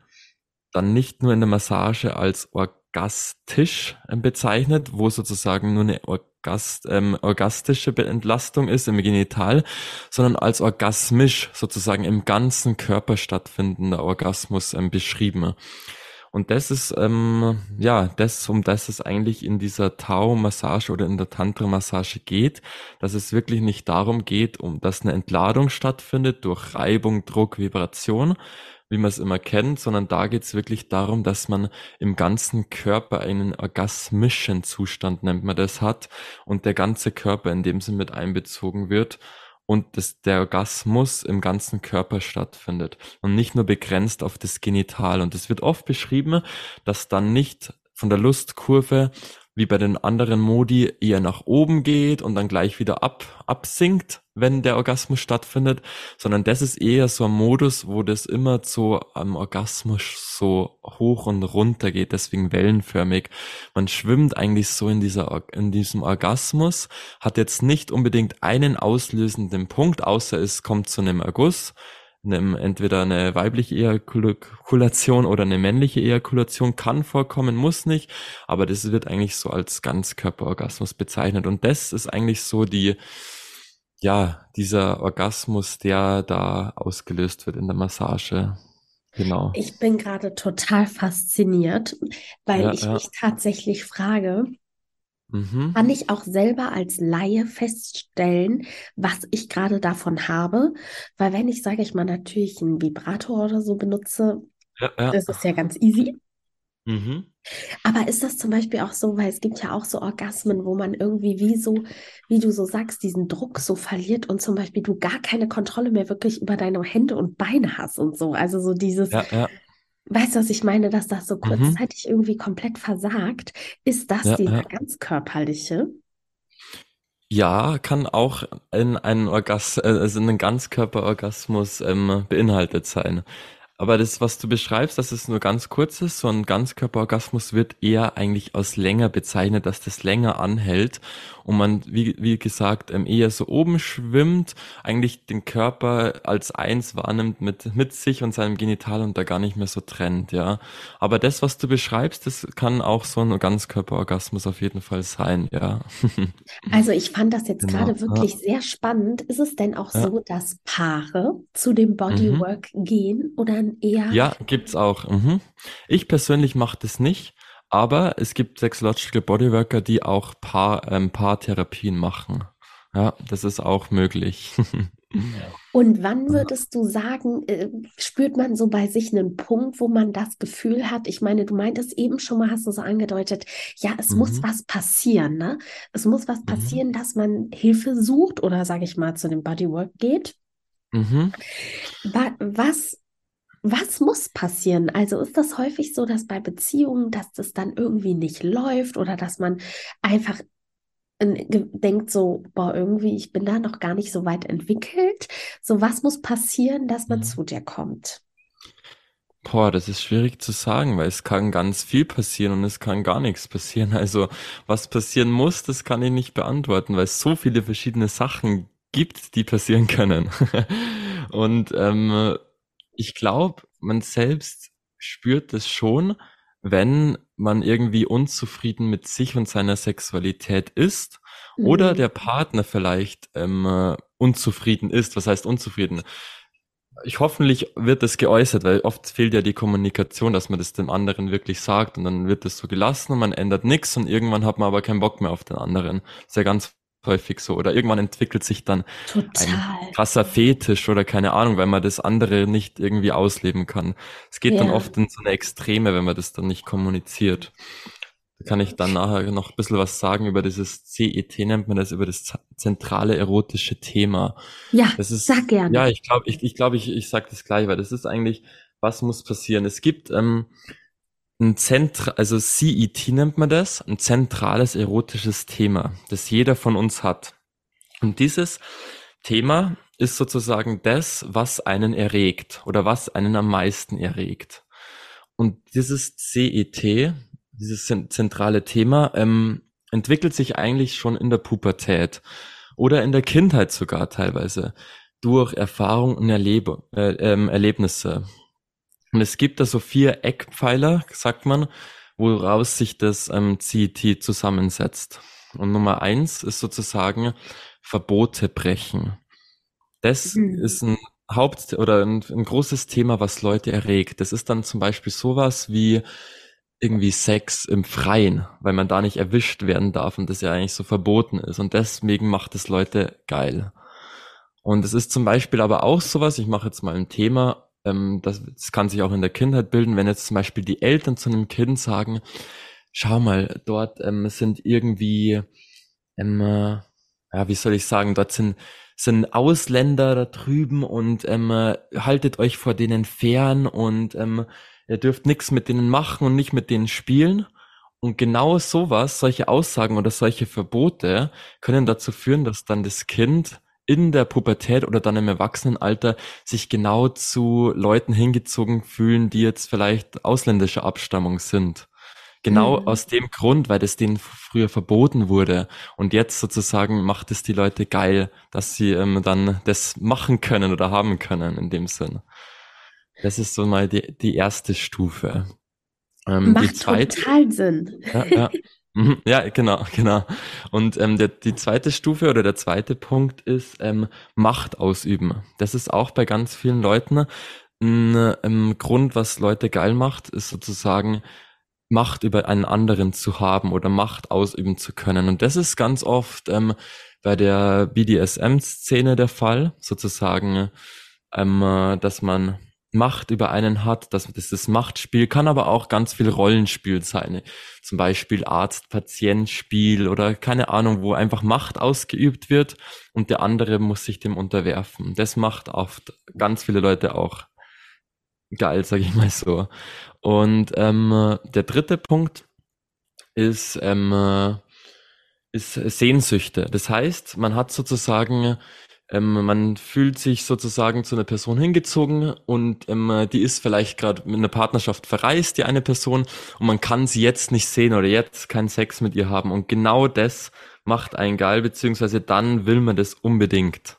dann nicht nur in der Massage als orgastisch ähm, bezeichnet, wo sozusagen nur eine Orgast, ähm, orgastische Entlastung ist im Genital, sondern als orgasmisch sozusagen im ganzen Körper stattfindender Orgasmus ähm, beschrieben. Und das ist, ähm, ja, das, um das es eigentlich in dieser Tao-Massage oder in der Tantra-Massage geht, dass es wirklich nicht darum geht, um dass eine Entladung stattfindet durch Reibung, Druck, Vibration, wie man es immer kennt, sondern da geht es wirklich darum, dass man im ganzen Körper einen orgasmischen Zustand, nennt man das, hat und der ganze Körper in dem Sinn mit einbezogen wird und dass der Orgasmus im ganzen Körper stattfindet und nicht nur begrenzt auf das Genital. Und es wird oft beschrieben, dass dann nicht von der Lustkurve wie bei den anderen Modi eher nach oben geht und dann gleich wieder ab, absinkt, wenn der Orgasmus stattfindet, sondern das ist eher so ein Modus, wo das immer so am Orgasmus so hoch und runter geht, deswegen wellenförmig. Man schwimmt eigentlich so in dieser, in diesem Orgasmus, hat jetzt nicht unbedingt einen auslösenden Punkt, außer es kommt zu einem Erguss, einem, entweder eine weibliche Ejakulation oder eine männliche Ejakulation kann vorkommen, muss nicht, aber das wird eigentlich so als Ganzkörperorgasmus bezeichnet und das ist eigentlich so die, ja, dieser Orgasmus, der da ausgelöst wird in der Massage. Genau. Ich bin gerade total fasziniert, weil Ja, ich ja. mich tatsächlich frage, Mhm. kann ich auch selber als Laie feststellen, was ich gerade davon habe? Weil wenn ich, sage ich mal, natürlich einen Vibrator oder so benutze, Ja, das ist ja ganz easy. Mhm. Aber ist das zum Beispiel auch so, weil es gibt ja auch so Orgasmen, wo man irgendwie wie so, wie du so sagst, diesen Druck so verliert und zum Beispiel du gar keine Kontrolle mehr wirklich über deine Hände und Beine hast und so. Also so dieses, Ja, ja. weißt du, was ich meine, dass das so Mhm. kurzzeitig irgendwie komplett versagt. Ist das Ja, dieser ja. ganz körperliche? Ja, kann auch in einen Orgas äh, also in einen Ganzkörperorgasmus ähm, beinhaltet sein. Aber das, was du beschreibst, dass es nur ganz kurz ist, so ein Ganzkörperorgasmus wird eher eigentlich aus länger bezeichnet, dass das länger anhält und man, wie, wie gesagt, ähm, eher so oben schwimmt, eigentlich den Körper als eins wahrnimmt mit, mit sich und seinem Genital und da gar nicht mehr so trennt, ja. Aber das, was du beschreibst, das kann auch so ein Ganzkörperorgasmus auf jeden Fall sein, ja. [LAUGHS] Also ich fand das jetzt Genau, gerade ja. wirklich sehr spannend. Ist es denn auch Ja. so, dass Paare zu dem Bodywork gehen oder eher? Ja, gibt's auch. Mhm. Ich persönlich mache das nicht, aber es gibt Sexological Bodyworker, die auch Paar, ähm, Paartherapien machen. Ja, das ist auch möglich. [LAUGHS] Und wann würdest du sagen, äh, spürt man so bei sich einen Punkt, wo man das Gefühl hat? Ich meine, du meintest eben schon mal, hast du so angedeutet, ja, es muss Mhm. was passieren, ne? Es muss was Mhm. passieren, dass man Hilfe sucht oder, sage ich mal, zu dem Bodywork geht. Mhm. Wa- Was, was muss passieren? Also ist das häufig so, dass bei Beziehungen, dass das dann irgendwie nicht läuft oder dass man einfach äh, ge- denkt so, boah, irgendwie, ich bin da noch gar nicht so weit entwickelt. So, was muss passieren, dass man Mhm. zu dir kommt? Boah, das ist schwierig zu sagen, weil es kann ganz viel passieren und es kann gar nichts passieren. [LAUGHS] Also, was passieren muss, das kann ich nicht beantworten, weil es so viele verschiedene Sachen gibt, die passieren können. [LAUGHS] Und ähm, ich glaube, man selbst spürt es schon, wenn man irgendwie unzufrieden mit sich und seiner Sexualität ist oder Mhm. der Partner vielleicht ähm, äh, unzufrieden ist. Was heißt unzufrieden? Ich hoffentlich wird das geäußert, weil oft fehlt ja die Kommunikation, dass man das dem anderen wirklich sagt und dann wird das so gelassen und man ändert nichts und irgendwann hat man aber keinen Bock mehr auf den anderen. Das ist ja ganz häufig so. Oder irgendwann entwickelt sich dann ein Total. krasser Fetisch oder keine Ahnung, weil man das andere nicht irgendwie ausleben kann. Es geht dann Ja. oft in so eine Extreme, wenn man das dann nicht kommuniziert. Da kann ich dann nachher noch ein bisschen was sagen über dieses CET, nennt man das, über das zentrale erotische Thema. Ja, Das ist, sag gerne. ja, ich glaube, ich, ich, glaub, ich, ich sag das gleich, weil das ist eigentlich, was muss passieren? Es gibt ähm, ein Zentra, also CET nennt man das, ein zentrales erotisches Thema, das jeder von uns hat. Und dieses Thema ist sozusagen das, was einen erregt oder was einen am meisten erregt. Und dieses CET, dieses zent- zentrale Thema, ähm, entwickelt sich eigentlich schon in der Pubertät oder in der Kindheit sogar teilweise durch Erfahrung und Erlebe, äh, ähm, Erlebnisse. Und es gibt da so vier Eckpfeiler, sagt man, woraus sich das ähm, CET zusammensetzt. Und Nummer eins ist sozusagen Verbote brechen. Das Mhm. ist ein Haupt- oder ein, ein großes Thema, was Leute erregt. Das ist dann zum Beispiel sowas wie irgendwie Sex im Freien, weil man da nicht erwischt werden darf und das ja eigentlich so verboten ist. Und deswegen macht es Leute geil. Und es ist zum Beispiel aber auch sowas, ich mache jetzt mal ein Thema, ähm, das, das kann sich auch in der Kindheit bilden, wenn jetzt zum Beispiel die Eltern zu einem Kind sagen, schau mal, dort ähm, sind irgendwie, ähm, äh, ja, wie soll ich sagen, dort sind, sind Ausländer da drüben und ähm, äh, haltet euch vor denen fern und ähm, ihr dürft nichts mit denen machen und nicht mit denen spielen. Und genau sowas, solche Aussagen oder solche Verbote können dazu führen, dass dann das Kind in der Pubertät oder dann im Erwachsenenalter sich genau zu Leuten hingezogen fühlen, die jetzt vielleicht ausländischer Abstammung sind. Genau mhm. aus dem Grund, weil das denen früher verboten wurde. Und jetzt sozusagen macht es die Leute geil, dass sie ähm, dann das machen können oder haben können in dem Sinn. Das ist so mal die, die erste Stufe. Ähm, Macht zweite, total Sinn. Ja, ja. [LAUGHS] Mhm, ja, genau, [LAUGHS] genau. Und ähm, der, die zweite Stufe oder der zweite Punkt ist ähm, Macht ausüben. Das ist auch bei ganz vielen Leuten ein ähm, Grund, was Leute geil macht, ist sozusagen Macht über einen anderen zu haben oder Macht ausüben zu können. Und das ist ganz oft ähm, bei der BDSM-Szene der Fall, sozusagen, ähm, äh, dass man Macht über einen hat, dass das, das Machtspiel kann aber auch ganz viel Rollenspiel sein. Zum Beispiel Arzt-Patient-Spiel oder keine Ahnung, wo einfach Macht ausgeübt wird und der andere muss sich dem unterwerfen. Das macht oft ganz viele Leute auch geil, sag ich mal so. Und ähm, der dritte Punkt ist, ähm, ist Sehnsüchte. Das heißt, man hat sozusagen ähm, man fühlt sich sozusagen zu einer Person hingezogen und ähm, die ist vielleicht gerade mit einer Partnerschaft verreist, die eine Person, und man kann sie jetzt nicht sehen oder jetzt keinen Sex mit ihr haben. Und genau das macht einen geil, beziehungsweise dann will man das unbedingt.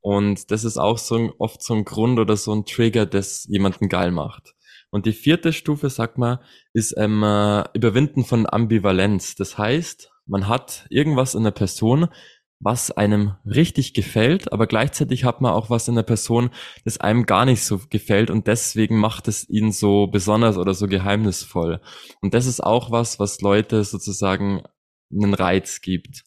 Und das ist auch so ein, oft so ein Grund oder so ein Trigger, das jemanden geil macht. Und die vierte Stufe, sag mal, ist ähm, äh, Überwinden von Ambivalenz. Das heißt, man hat irgendwas in der Person, was einem richtig gefällt, aber gleichzeitig hat man auch was in der Person, das einem gar nicht so gefällt und deswegen macht es ihn so besonders oder so geheimnisvoll. Und das ist auch was, was Leute sozusagen einen Reiz gibt.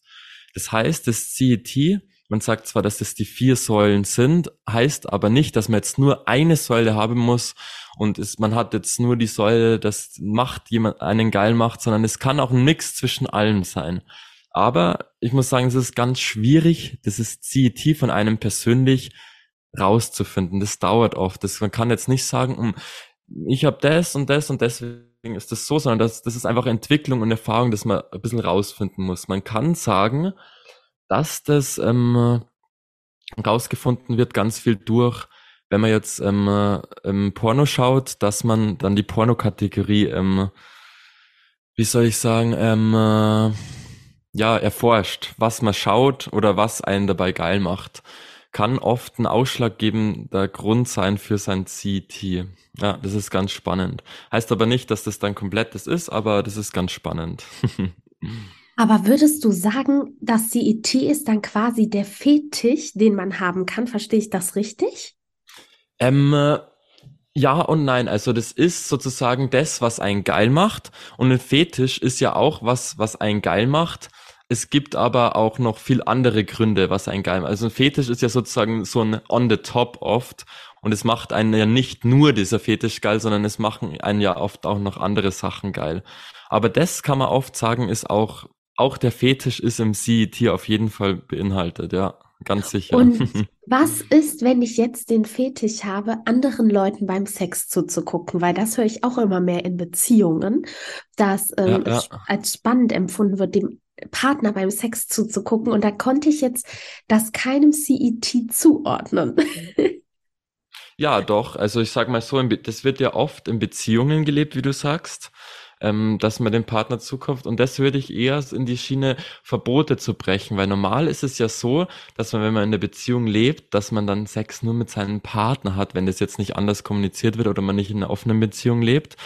Das heißt, das CET, man sagt zwar, dass das die vier Säulen sind, heißt aber nicht, dass man jetzt nur eine Säule haben muss und es, man hat jetzt nur die Säule, das macht jemand einen geil macht, sondern es kann auch ein Mix zwischen allen sein. Aber ich muss sagen, es ist ganz schwierig, ist CET von einem persönlich rauszufinden. Das dauert oft. Das, man kann jetzt nicht sagen, ich habe das und das und deswegen ist das so, sondern das, das ist einfach Entwicklung und Erfahrung, dass man ein bisschen rausfinden muss. Man kann sagen, dass das ähm, rausgefunden wird ganz viel durch, wenn man jetzt ähm, ähm, Porno schaut, dass man dann die Pornokategorie, ähm, wie soll ich sagen, ähm, äh, ja, erforscht, was man schaut oder was einen dabei geil macht, kann oft ein ausschlaggebender Grund sein für sein CT. Ja, das ist ganz spannend. Heißt aber nicht, dass das dann komplett das ist, aber das ist ganz spannend. [LAUGHS] aber würdest du sagen, dass CET ist dann quasi der Fetisch, den man haben kann? Verstehe ich das richtig? Ähm, ja und nein. Also das ist sozusagen das, was einen geil macht. Und ein Fetisch ist ja auch was, was einen geil macht. Es gibt aber auch noch viel andere Gründe, was einen geil macht. Also ein Fetisch ist ja sozusagen so ein on the top oft. Und es macht einen ja nicht nur dieser Fetisch geil, sondern es machen einen ja oft auch noch andere Sachen geil. Aber das kann man oft sagen, ist auch, auch der Fetisch ist im CET auf jeden Fall beinhaltet, ja. Ganz sicher. Und [LAUGHS] was ist, wenn ich jetzt den Fetisch habe, anderen Leuten beim Sex zuzugucken? Weil das höre ich auch immer mehr in Beziehungen, dass ähm, ja, ja. es als spannend empfunden wird, dem Partner beim Sex zuzugucken. Und da konnte ich jetzt das keinem CET zuordnen. [LAUGHS] ja, doch. Also ich sage mal so, das wird ja oft in Beziehungen gelebt, wie du sagst ähm, dass man dem Partner zukommt. Und das würde ich eher in die Schiene Verbote zu brechen, weil normal ist es ja so, dass man, wenn man in der Beziehung lebt, dass man dann Sex nur mit seinem Partner hat, wenn das jetzt nicht anders kommuniziert wird oder man nicht in einer offenen Beziehung lebt.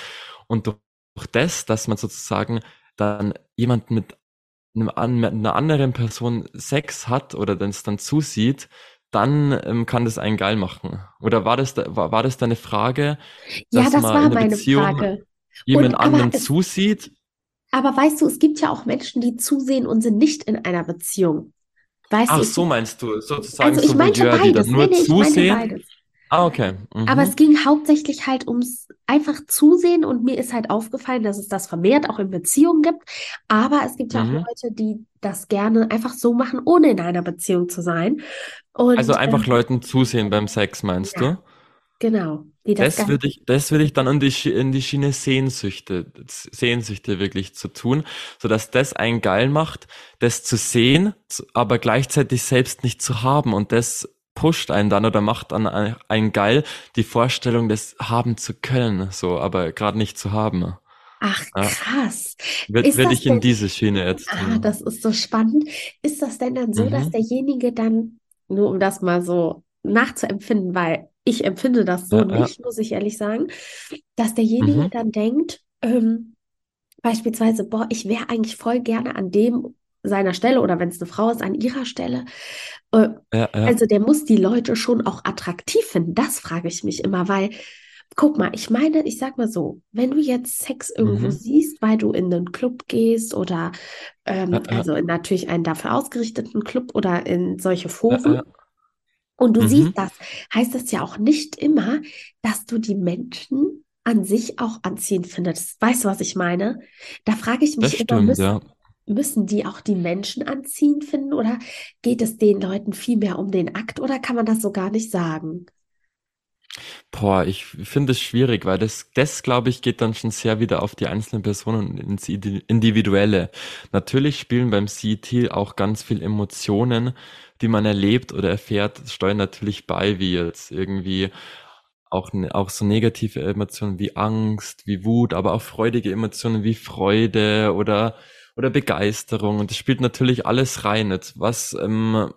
Und durch das, dass man sozusagen dann jemanden mit einem, mit einer anderen Person Sex hat oder es dann zusieht, dann ähm, kann das einen geil machen. Oder war das, war, war das deine Frage? Ja, das war meine Beziehung, Frage jemand anderen es, zusieht. Aber weißt du, es gibt ja auch Menschen, die zusehen und sind nicht in einer Beziehung. Weißt Ach, du, so meinst du, sozusagen also ich so meinte Voyeur, beides. die nur nee, nee, zusehen. Ah, okay. Mhm. Aber es ging hauptsächlich halt ums einfach Zusehen und mir ist halt aufgefallen, dass es das vermehrt auch in Beziehungen gibt. Aber es gibt ja mhm. auch Leute, die das gerne einfach so machen, ohne in einer Beziehung zu sein. Und, also einfach ähm, Leuten zusehen beim Sex, meinst ja. du? Genau. das das würde ich, das würde ich dann in die, in die Schiene Sehnsüchte, Sehnsüchte wirklich zu tun, so dass das einen geil macht, das zu sehen, aber gleichzeitig selbst nicht zu haben und das pusht einen dann oder macht dann einen geil, die Vorstellung, das haben zu können, so, aber gerade nicht zu haben. Ach, Ja. krass. Ist würd das ich in denn, diese Schiene jetzt ah, das ist so spannend. Ist das denn dann so, dass Mhm. derjenige dann, nur um das mal so nachzuempfinden, weil ich empfinde das so Ja, ja. nicht, muss ich ehrlich sagen, dass derjenige Mhm. dann denkt, ähm, beispielsweise, boah, ich wäre eigentlich voll gerne an dem seiner Stelle oder wenn es eine Frau ist, an ihrer Stelle. Äh, Ja, ja. also der muss die Leute schon auch attraktiv finden. Das frage ich mich immer, weil, guck mal, ich meine, ich sag mal so, wenn du jetzt Sex irgendwo Mhm. siehst, weil du in einen Club gehst oder ähm, Ja, also in natürlich einen dafür ausgerichteten Club oder in solche Foren und du Mhm. siehst das, heißt das ja auch nicht immer, dass du die Menschen an sich auch anziehend findest. Weißt du, was ich meine? Da frage ich Das mich immer, stimmt, müssen, ja. Müssen die auch die Menschen anziehend finden oder geht es den Leuten viel mehr um den Akt oder kann man das so gar nicht sagen? Boah, ich finde es schwierig, weil das, das glaube ich, geht dann schon sehr wieder auf die einzelnen Personen ins Indi- Individuelle. Natürlich spielen beim CET auch ganz viel Emotionen, die man erlebt oder erfährt, steuern natürlich bei, wie jetzt irgendwie auch, ne- auch so negative Emotionen wie Angst, wie Wut, aber auch freudige Emotionen wie Freude oder, oder Begeisterung. Und das spielt natürlich alles rein. Jetzt, was, ähm,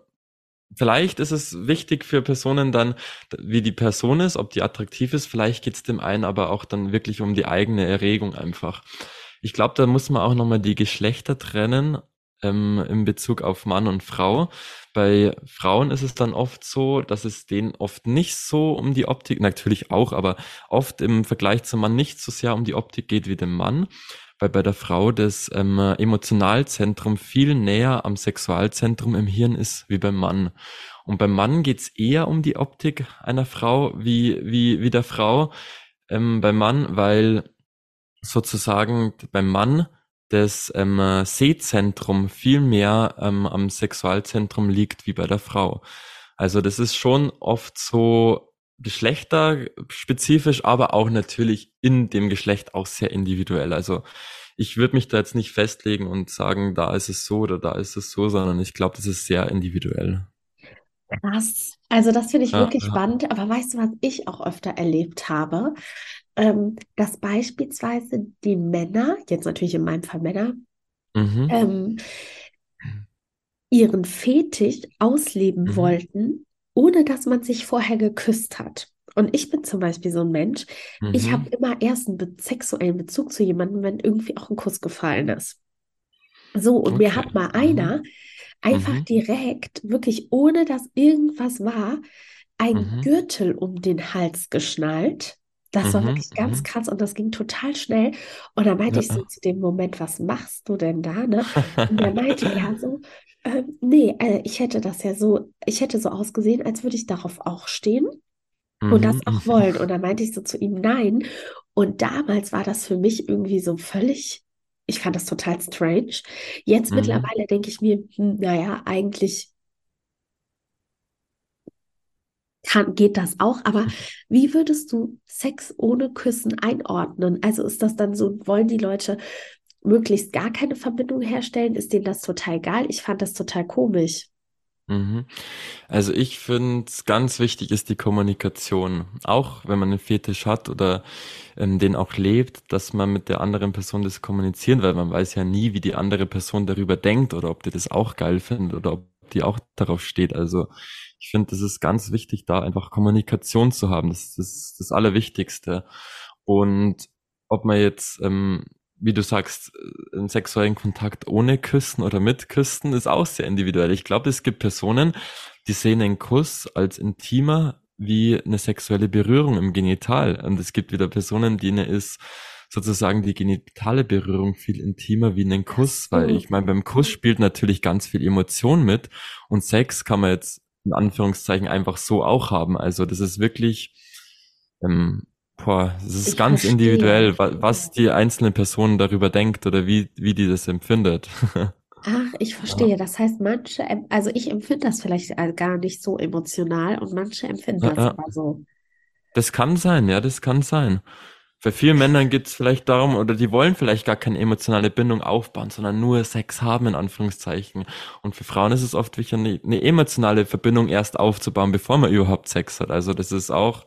Vielleicht ist es wichtig für Personen dann, wie die Person ist, ob die attraktiv ist. Vielleicht geht es dem einen aber auch dann wirklich um die eigene Erregung einfach. Ich glaube, da muss man auch nochmal die Geschlechter trennen ähm, in Bezug auf Mann und Frau. Bei Frauen ist es dann oft so, dass es denen oft nicht so um die Optik, natürlich auch, aber oft im Vergleich zum Mann nicht so sehr um die Optik geht wie dem Mann weil bei der Frau das ähm, Emotionalzentrum viel näher am Sexualzentrum im Hirn ist wie beim Mann. Und beim Mann geht's eher um die Optik einer Frau wie, wie, wie der Frau ähm, beim Mann, weil sozusagen beim Mann das ähm, Sehzentrum viel mehr ähm, am Sexualzentrum liegt wie bei der Frau. Also das ist schon oft so geschlechterspezifisch, aber auch natürlich in dem Geschlecht auch sehr individuell. Also ich würde mich da jetzt nicht festlegen und sagen, da ist es so oder da ist es so, sondern ich glaube, das ist sehr individuell. Krass. Also das finde ich Ja, wirklich ja. spannend. Aber weißt du, was ich auch öfter erlebt habe? Ähm, dass beispielsweise die Männer, jetzt natürlich in meinem Fall Männer, Mhm. ähm, ihren Fetisch ausleben Mhm. wollten, ohne dass man sich vorher geküsst hat. Und ich bin zum Beispiel so ein Mensch, ich habe Mhm. immer erst einen be sexuellen Bezug zu jemandem, wenn irgendwie auch ein Kuss gefallen ist. So, und mir Okay. hat mal Mhm. einer einfach Mhm. direkt, wirklich ohne dass irgendwas war, ein Mhm. Gürtel um den Hals geschnallt. Das war Mhm. wirklich ganz Mhm. krass und das ging total schnell. Und dann meinte ich so Ja. zu dem Moment, was machst du denn da, ne? [LAUGHS] Und der meinte ja so, ähm, nee, äh, ich hätte das ja so, ich hätte so ausgesehen, als würde ich darauf auch stehen und das Mhm. auch Mhm. wollen. Und dann meinte ich so zu ihm, nein. Und damals war das für mich irgendwie so völlig, ich fand das total strange. Jetzt Mhm. mittlerweile denke ich mir, hm, naja, eigentlich kann, geht das auch. Aber wie würdest du Sex ohne Küssen einordnen? Also ist das dann so, wollen die Leute möglichst gar keine Verbindung herstellen? Ist denen das total egal? Ich fand das total komisch. Mhm. Also ich finde, ganz wichtig ist die Kommunikation. Auch wenn man einen Fetisch hat oder ähm, den auch lebt, dass man mit der anderen Person das kommuniziert, weil man weiß ja nie, wie die andere Person darüber denkt oder ob die das auch geil findet oder ob die auch darauf steht. Also ich finde, das ist ganz wichtig, da einfach Kommunikation zu haben. Das, das ist das Allerwichtigste. Und ob man jetzt ähm, wie du sagst, äh, einen sexuellen Kontakt ohne Küssen oder mit Küssen ist auch sehr individuell. Ich glaube, es gibt Personen, die sehen einen Kuss als intimer wie eine sexuelle Berührung im Genital. Und es gibt wieder Personen, denen ist sozusagen die genitale Berührung viel intimer wie einen Kuss, weil so. ich meine, beim Kuss spielt natürlich ganz viel Emotion mit und Sex kann man jetzt in Anführungszeichen einfach so auch haben. Also das ist wirklich ähm, Boah, es ist Ich ganz verstehe. individuell, wa- was die einzelne Person darüber denkt oder wie, wie die das empfindet. [LAUGHS] Ach, ich verstehe. Das heißt, manche, also ich empfinde das vielleicht äh, gar nicht so emotional und manche empfinden Ja, das ja. aber so. Das kann sein, ja, das kann sein. Bei vielen Männern geht es vielleicht darum, oder die wollen vielleicht gar keine emotionale Bindung aufbauen, sondern nur Sex haben, in Anführungszeichen. Und für Frauen ist es oft wichtig, eine, eine emotionale Verbindung erst aufzubauen, bevor man überhaupt Sex hat. Also das ist auch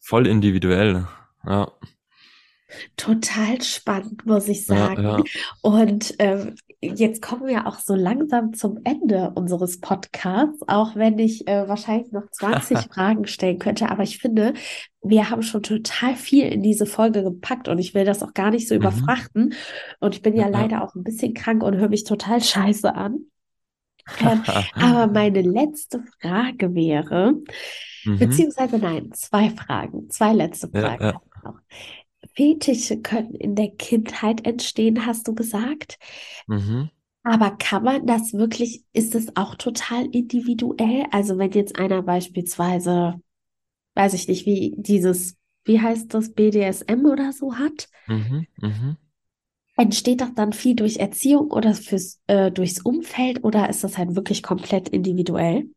voll individuell. Ja. Total spannend, muss ich sagen. Ja, ja. Und ähm, jetzt kommen wir auch so langsam zum Ende unseres Podcasts, auch wenn ich äh, wahrscheinlich noch 20 [LAUGHS] Fragen stellen könnte. Aber ich finde, wir haben schon total viel in diese Folge gepackt und ich will das auch gar nicht so mhm. überfrachten. Und ich bin ja, leider auch ein bisschen krank und höre mich total scheiße an. Ähm, [LAUGHS] aber meine letzte Frage wäre, mhm. beziehungsweise nein, zwei Fragen, zwei letzte Fragen. Ja, ja. Fetische können in der Kindheit entstehen, hast du gesagt. Mhm. Aber kann man das wirklich, ist es auch total individuell? Also wenn jetzt einer beispielsweise, weiß ich nicht, wie dieses, wie heißt das, BDSM oder so hat, mhm, mh. entsteht das dann viel durch Erziehung oder fürs, äh, durchs Umfeld oder ist das halt wirklich komplett individuell?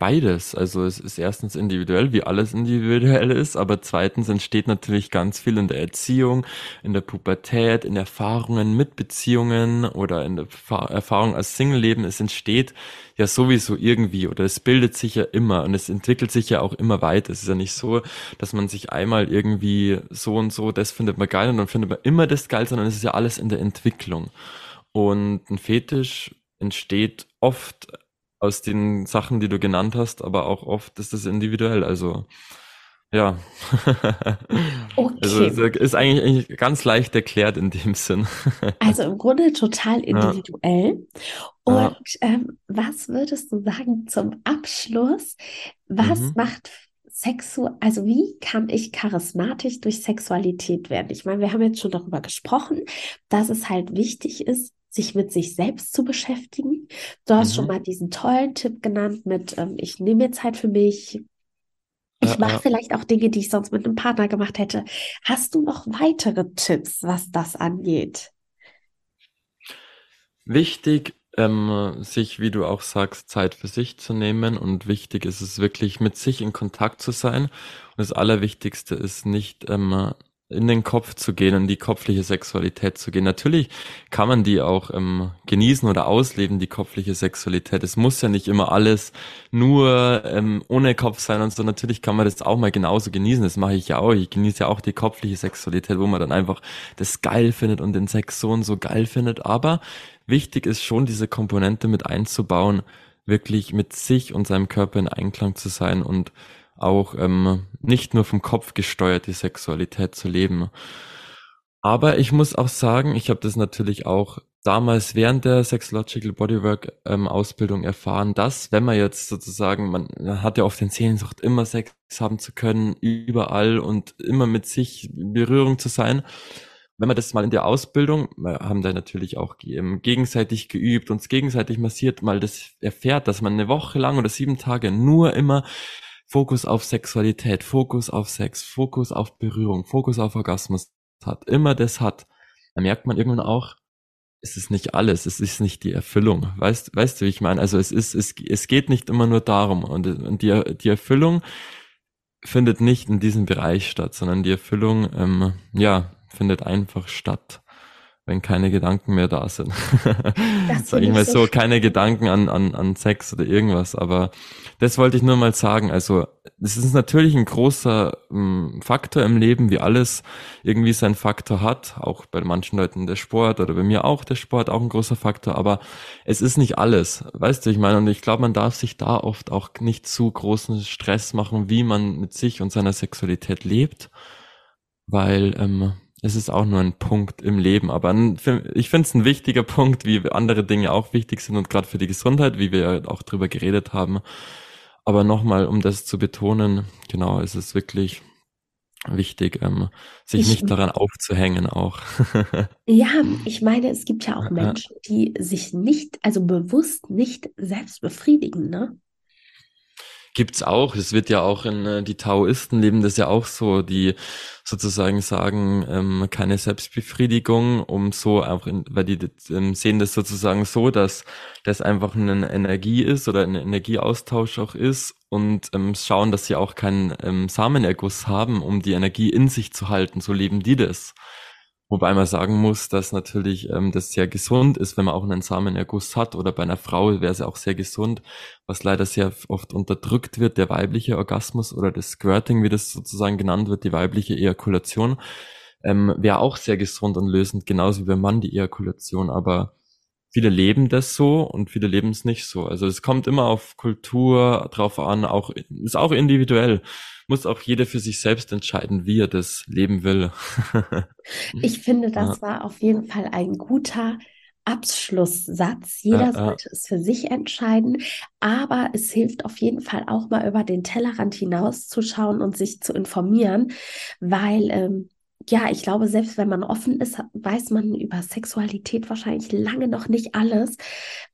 Beides. Also es ist erstens individuell, wie alles individuell ist, aber zweitens entsteht natürlich ganz viel in der Erziehung, in der Pubertät, in Erfahrungen mit Beziehungen oder in der Erfahrung als Single-Leben. Es entsteht ja sowieso irgendwie oder es bildet sich ja immer und es entwickelt sich ja auch immer weiter. Es ist ja nicht so, dass man sich einmal irgendwie so und so, das findet man geil und dann findet man immer das geil, sondern es ist ja alles in der Entwicklung. Und ein Fetisch entsteht oft aus den Sachen, die du genannt hast, aber auch oft ist es individuell. Also ja. [LAUGHS] Okay. Also ist eigentlich, eigentlich ganz leicht erklärt in dem Sinn. [LAUGHS] Also im Grunde total individuell. Ja. Und ähm, was würdest du sagen zum Abschluss? Was mhm. macht Sexu, also wie kann ich charismatisch durch Sexualität werden? Ich meine, wir haben jetzt schon darüber gesprochen, dass es halt wichtig ist, sich mit sich selbst zu beschäftigen. Du hast mhm. schon mal diesen tollen Tipp genannt mit, ähm, ich nehme mir Zeit für mich. Ich mache ja. vielleicht auch Dinge, die ich sonst mit einem Partner gemacht hätte. Hast du noch weitere Tipps, was das angeht? Wichtig, ähm, sich, wie du auch sagst, Zeit für sich zu nehmen. Und wichtig ist es wirklich, mit sich in Kontakt zu sein. Und das Allerwichtigste ist nicht ähm, in den Kopf zu gehen, in die kopfliche Sexualität zu gehen. Natürlich kann man die auch ähm, genießen oder ausleben, die kopfliche Sexualität. Es muss ja nicht immer alles nur ähm, ohne Kopf sein und so. Natürlich kann man das auch mal genauso genießen. Das mache ich ja auch. Ich genieße ja auch die kopfliche Sexualität, wo man dann einfach das geil findet und den Sex so und so geil findet. Aber wichtig ist schon, diese Komponente mit einzubauen, wirklich mit sich und seinem Körper in Einklang zu sein und auch ähm, nicht nur vom Kopf gesteuert die Sexualität zu leben. Aber ich muss auch sagen, ich habe das natürlich auch damals während der Sexological Bodywork ähm, Ausbildung erfahren, dass wenn man jetzt sozusagen, man, man hat ja oft den Sehnsucht, immer Sex haben zu können, überall und immer mit sich in Berührung zu sein. Wenn man das mal in der Ausbildung, wir haben da natürlich auch ähm, gegenseitig geübt, uns gegenseitig massiert, mal das erfährt, dass man eine Woche lang oder sieben Tage nur immer Fokus auf Sexualität, Fokus auf Sex, Fokus auf Berührung, Fokus auf Orgasmus hat, immer das hat, dann merkt man irgendwann auch, es ist nicht alles, es ist nicht die Erfüllung. Weißt, weißt du, wie ich meine? Also es ist, es, es geht nicht immer nur darum. Und, und die, die Erfüllung findet nicht in diesem Bereich statt, sondern die Erfüllung, ähm, ja, findet einfach statt wenn keine Gedanken mehr da sind. [LAUGHS] Sag ich mal so, keine Gedanken an, an, an Sex oder irgendwas. Aber das wollte ich nur mal sagen. Also es ist natürlich ein großer ähm, Faktor im Leben, wie alles irgendwie seinen Faktor hat. Auch bei manchen Leuten der Sport oder bei mir auch der Sport auch ein großer Faktor. Aber es ist nicht alles. Weißt du, ich meine, und ich glaube, man darf sich da oft auch nicht zu großen Stress machen, wie man mit sich und seiner Sexualität lebt. Weil ähm, es ist auch nur ein Punkt im Leben, aber ein, ich finde es ein wichtiger Punkt, wie andere Dinge auch wichtig sind und gerade für die Gesundheit, wie wir auch drüber geredet haben. Aber nochmal, um das zu betonen, genau, es ist wirklich wichtig, ähm, sich ich, nicht daran aufzuhängen auch. [LAUGHS] ja, ich meine, es gibt ja auch Menschen, die sich nicht, also bewusst nicht selbst befriedigen, ne? Gibt's auch. Es wird ja auch in äh, die Taoisten leben das ja auch so, die sozusagen sagen, ähm, keine Selbstbefriedigung, um so einfach, in, weil die ähm, sehen das sozusagen so, dass das einfach eine Energie ist oder ein Energieaustausch auch ist und ähm, schauen, dass sie auch keinen ähm, Samenerguss haben, um die Energie in sich zu halten. So leben die das. Wobei man sagen muss, dass natürlich ähm, das sehr gesund ist, wenn man auch einen Samenerguss hat oder bei einer Frau wäre es auch sehr gesund, was leider sehr oft unterdrückt wird, der weibliche Orgasmus oder das Squirting, wie das sozusagen genannt wird, die weibliche Ejakulation, ähm, wäre auch sehr gesund und lösend, genauso wie beim Mann die Ejakulation, aber viele leben das so und viele leben es nicht so. Also es kommt immer auf Kultur drauf an, auch ist auch individuell. Muss auch jeder für sich selbst entscheiden, wie er das leben will. [LAUGHS] ich finde, das ja. war auf jeden Fall ein guter Abschlusssatz. Jeder ja, sollte ja. es für sich entscheiden, aber es hilft auf jeden Fall auch mal über den Tellerrand hinauszuschauen und sich zu informieren, weil ähm, ja, ich glaube, selbst wenn man offen ist, weiß man über Sexualität wahrscheinlich lange noch nicht alles,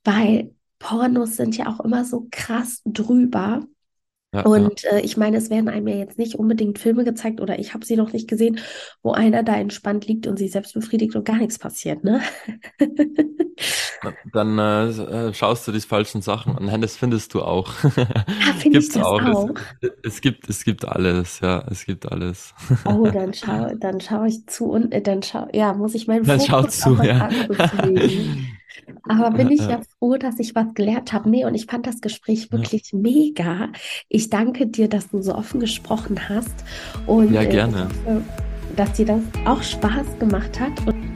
weil Pornos sind ja auch immer so krass drüber. Ja, und ja. Äh, ich meine, es werden einem ja jetzt nicht unbedingt Filme gezeigt oder ich habe sie noch nicht gesehen, wo einer da entspannt liegt und sich selbst befriedigt und gar nichts passiert, ne? Dann äh, äh, schaust du die falschen Sachen an. Das findest du auch. Ah, finde ich das auch. auch? Es, es, gibt, es gibt alles, ja, es gibt alles. Oh, [LAUGHS] dann schau, dann schaue ich zu und äh, dann schau, ja, muss ich meinen dann Fokus zu, ja. [LAUGHS] Aber bin ich ja froh, dass ich was gelernt habe. Nee, und ich fand das Gespräch wirklich ja. mega. Ich danke dir, dass du so offen gesprochen hast. Und, ja, gerne. Äh, dass dir das auch Spaß gemacht hat. Und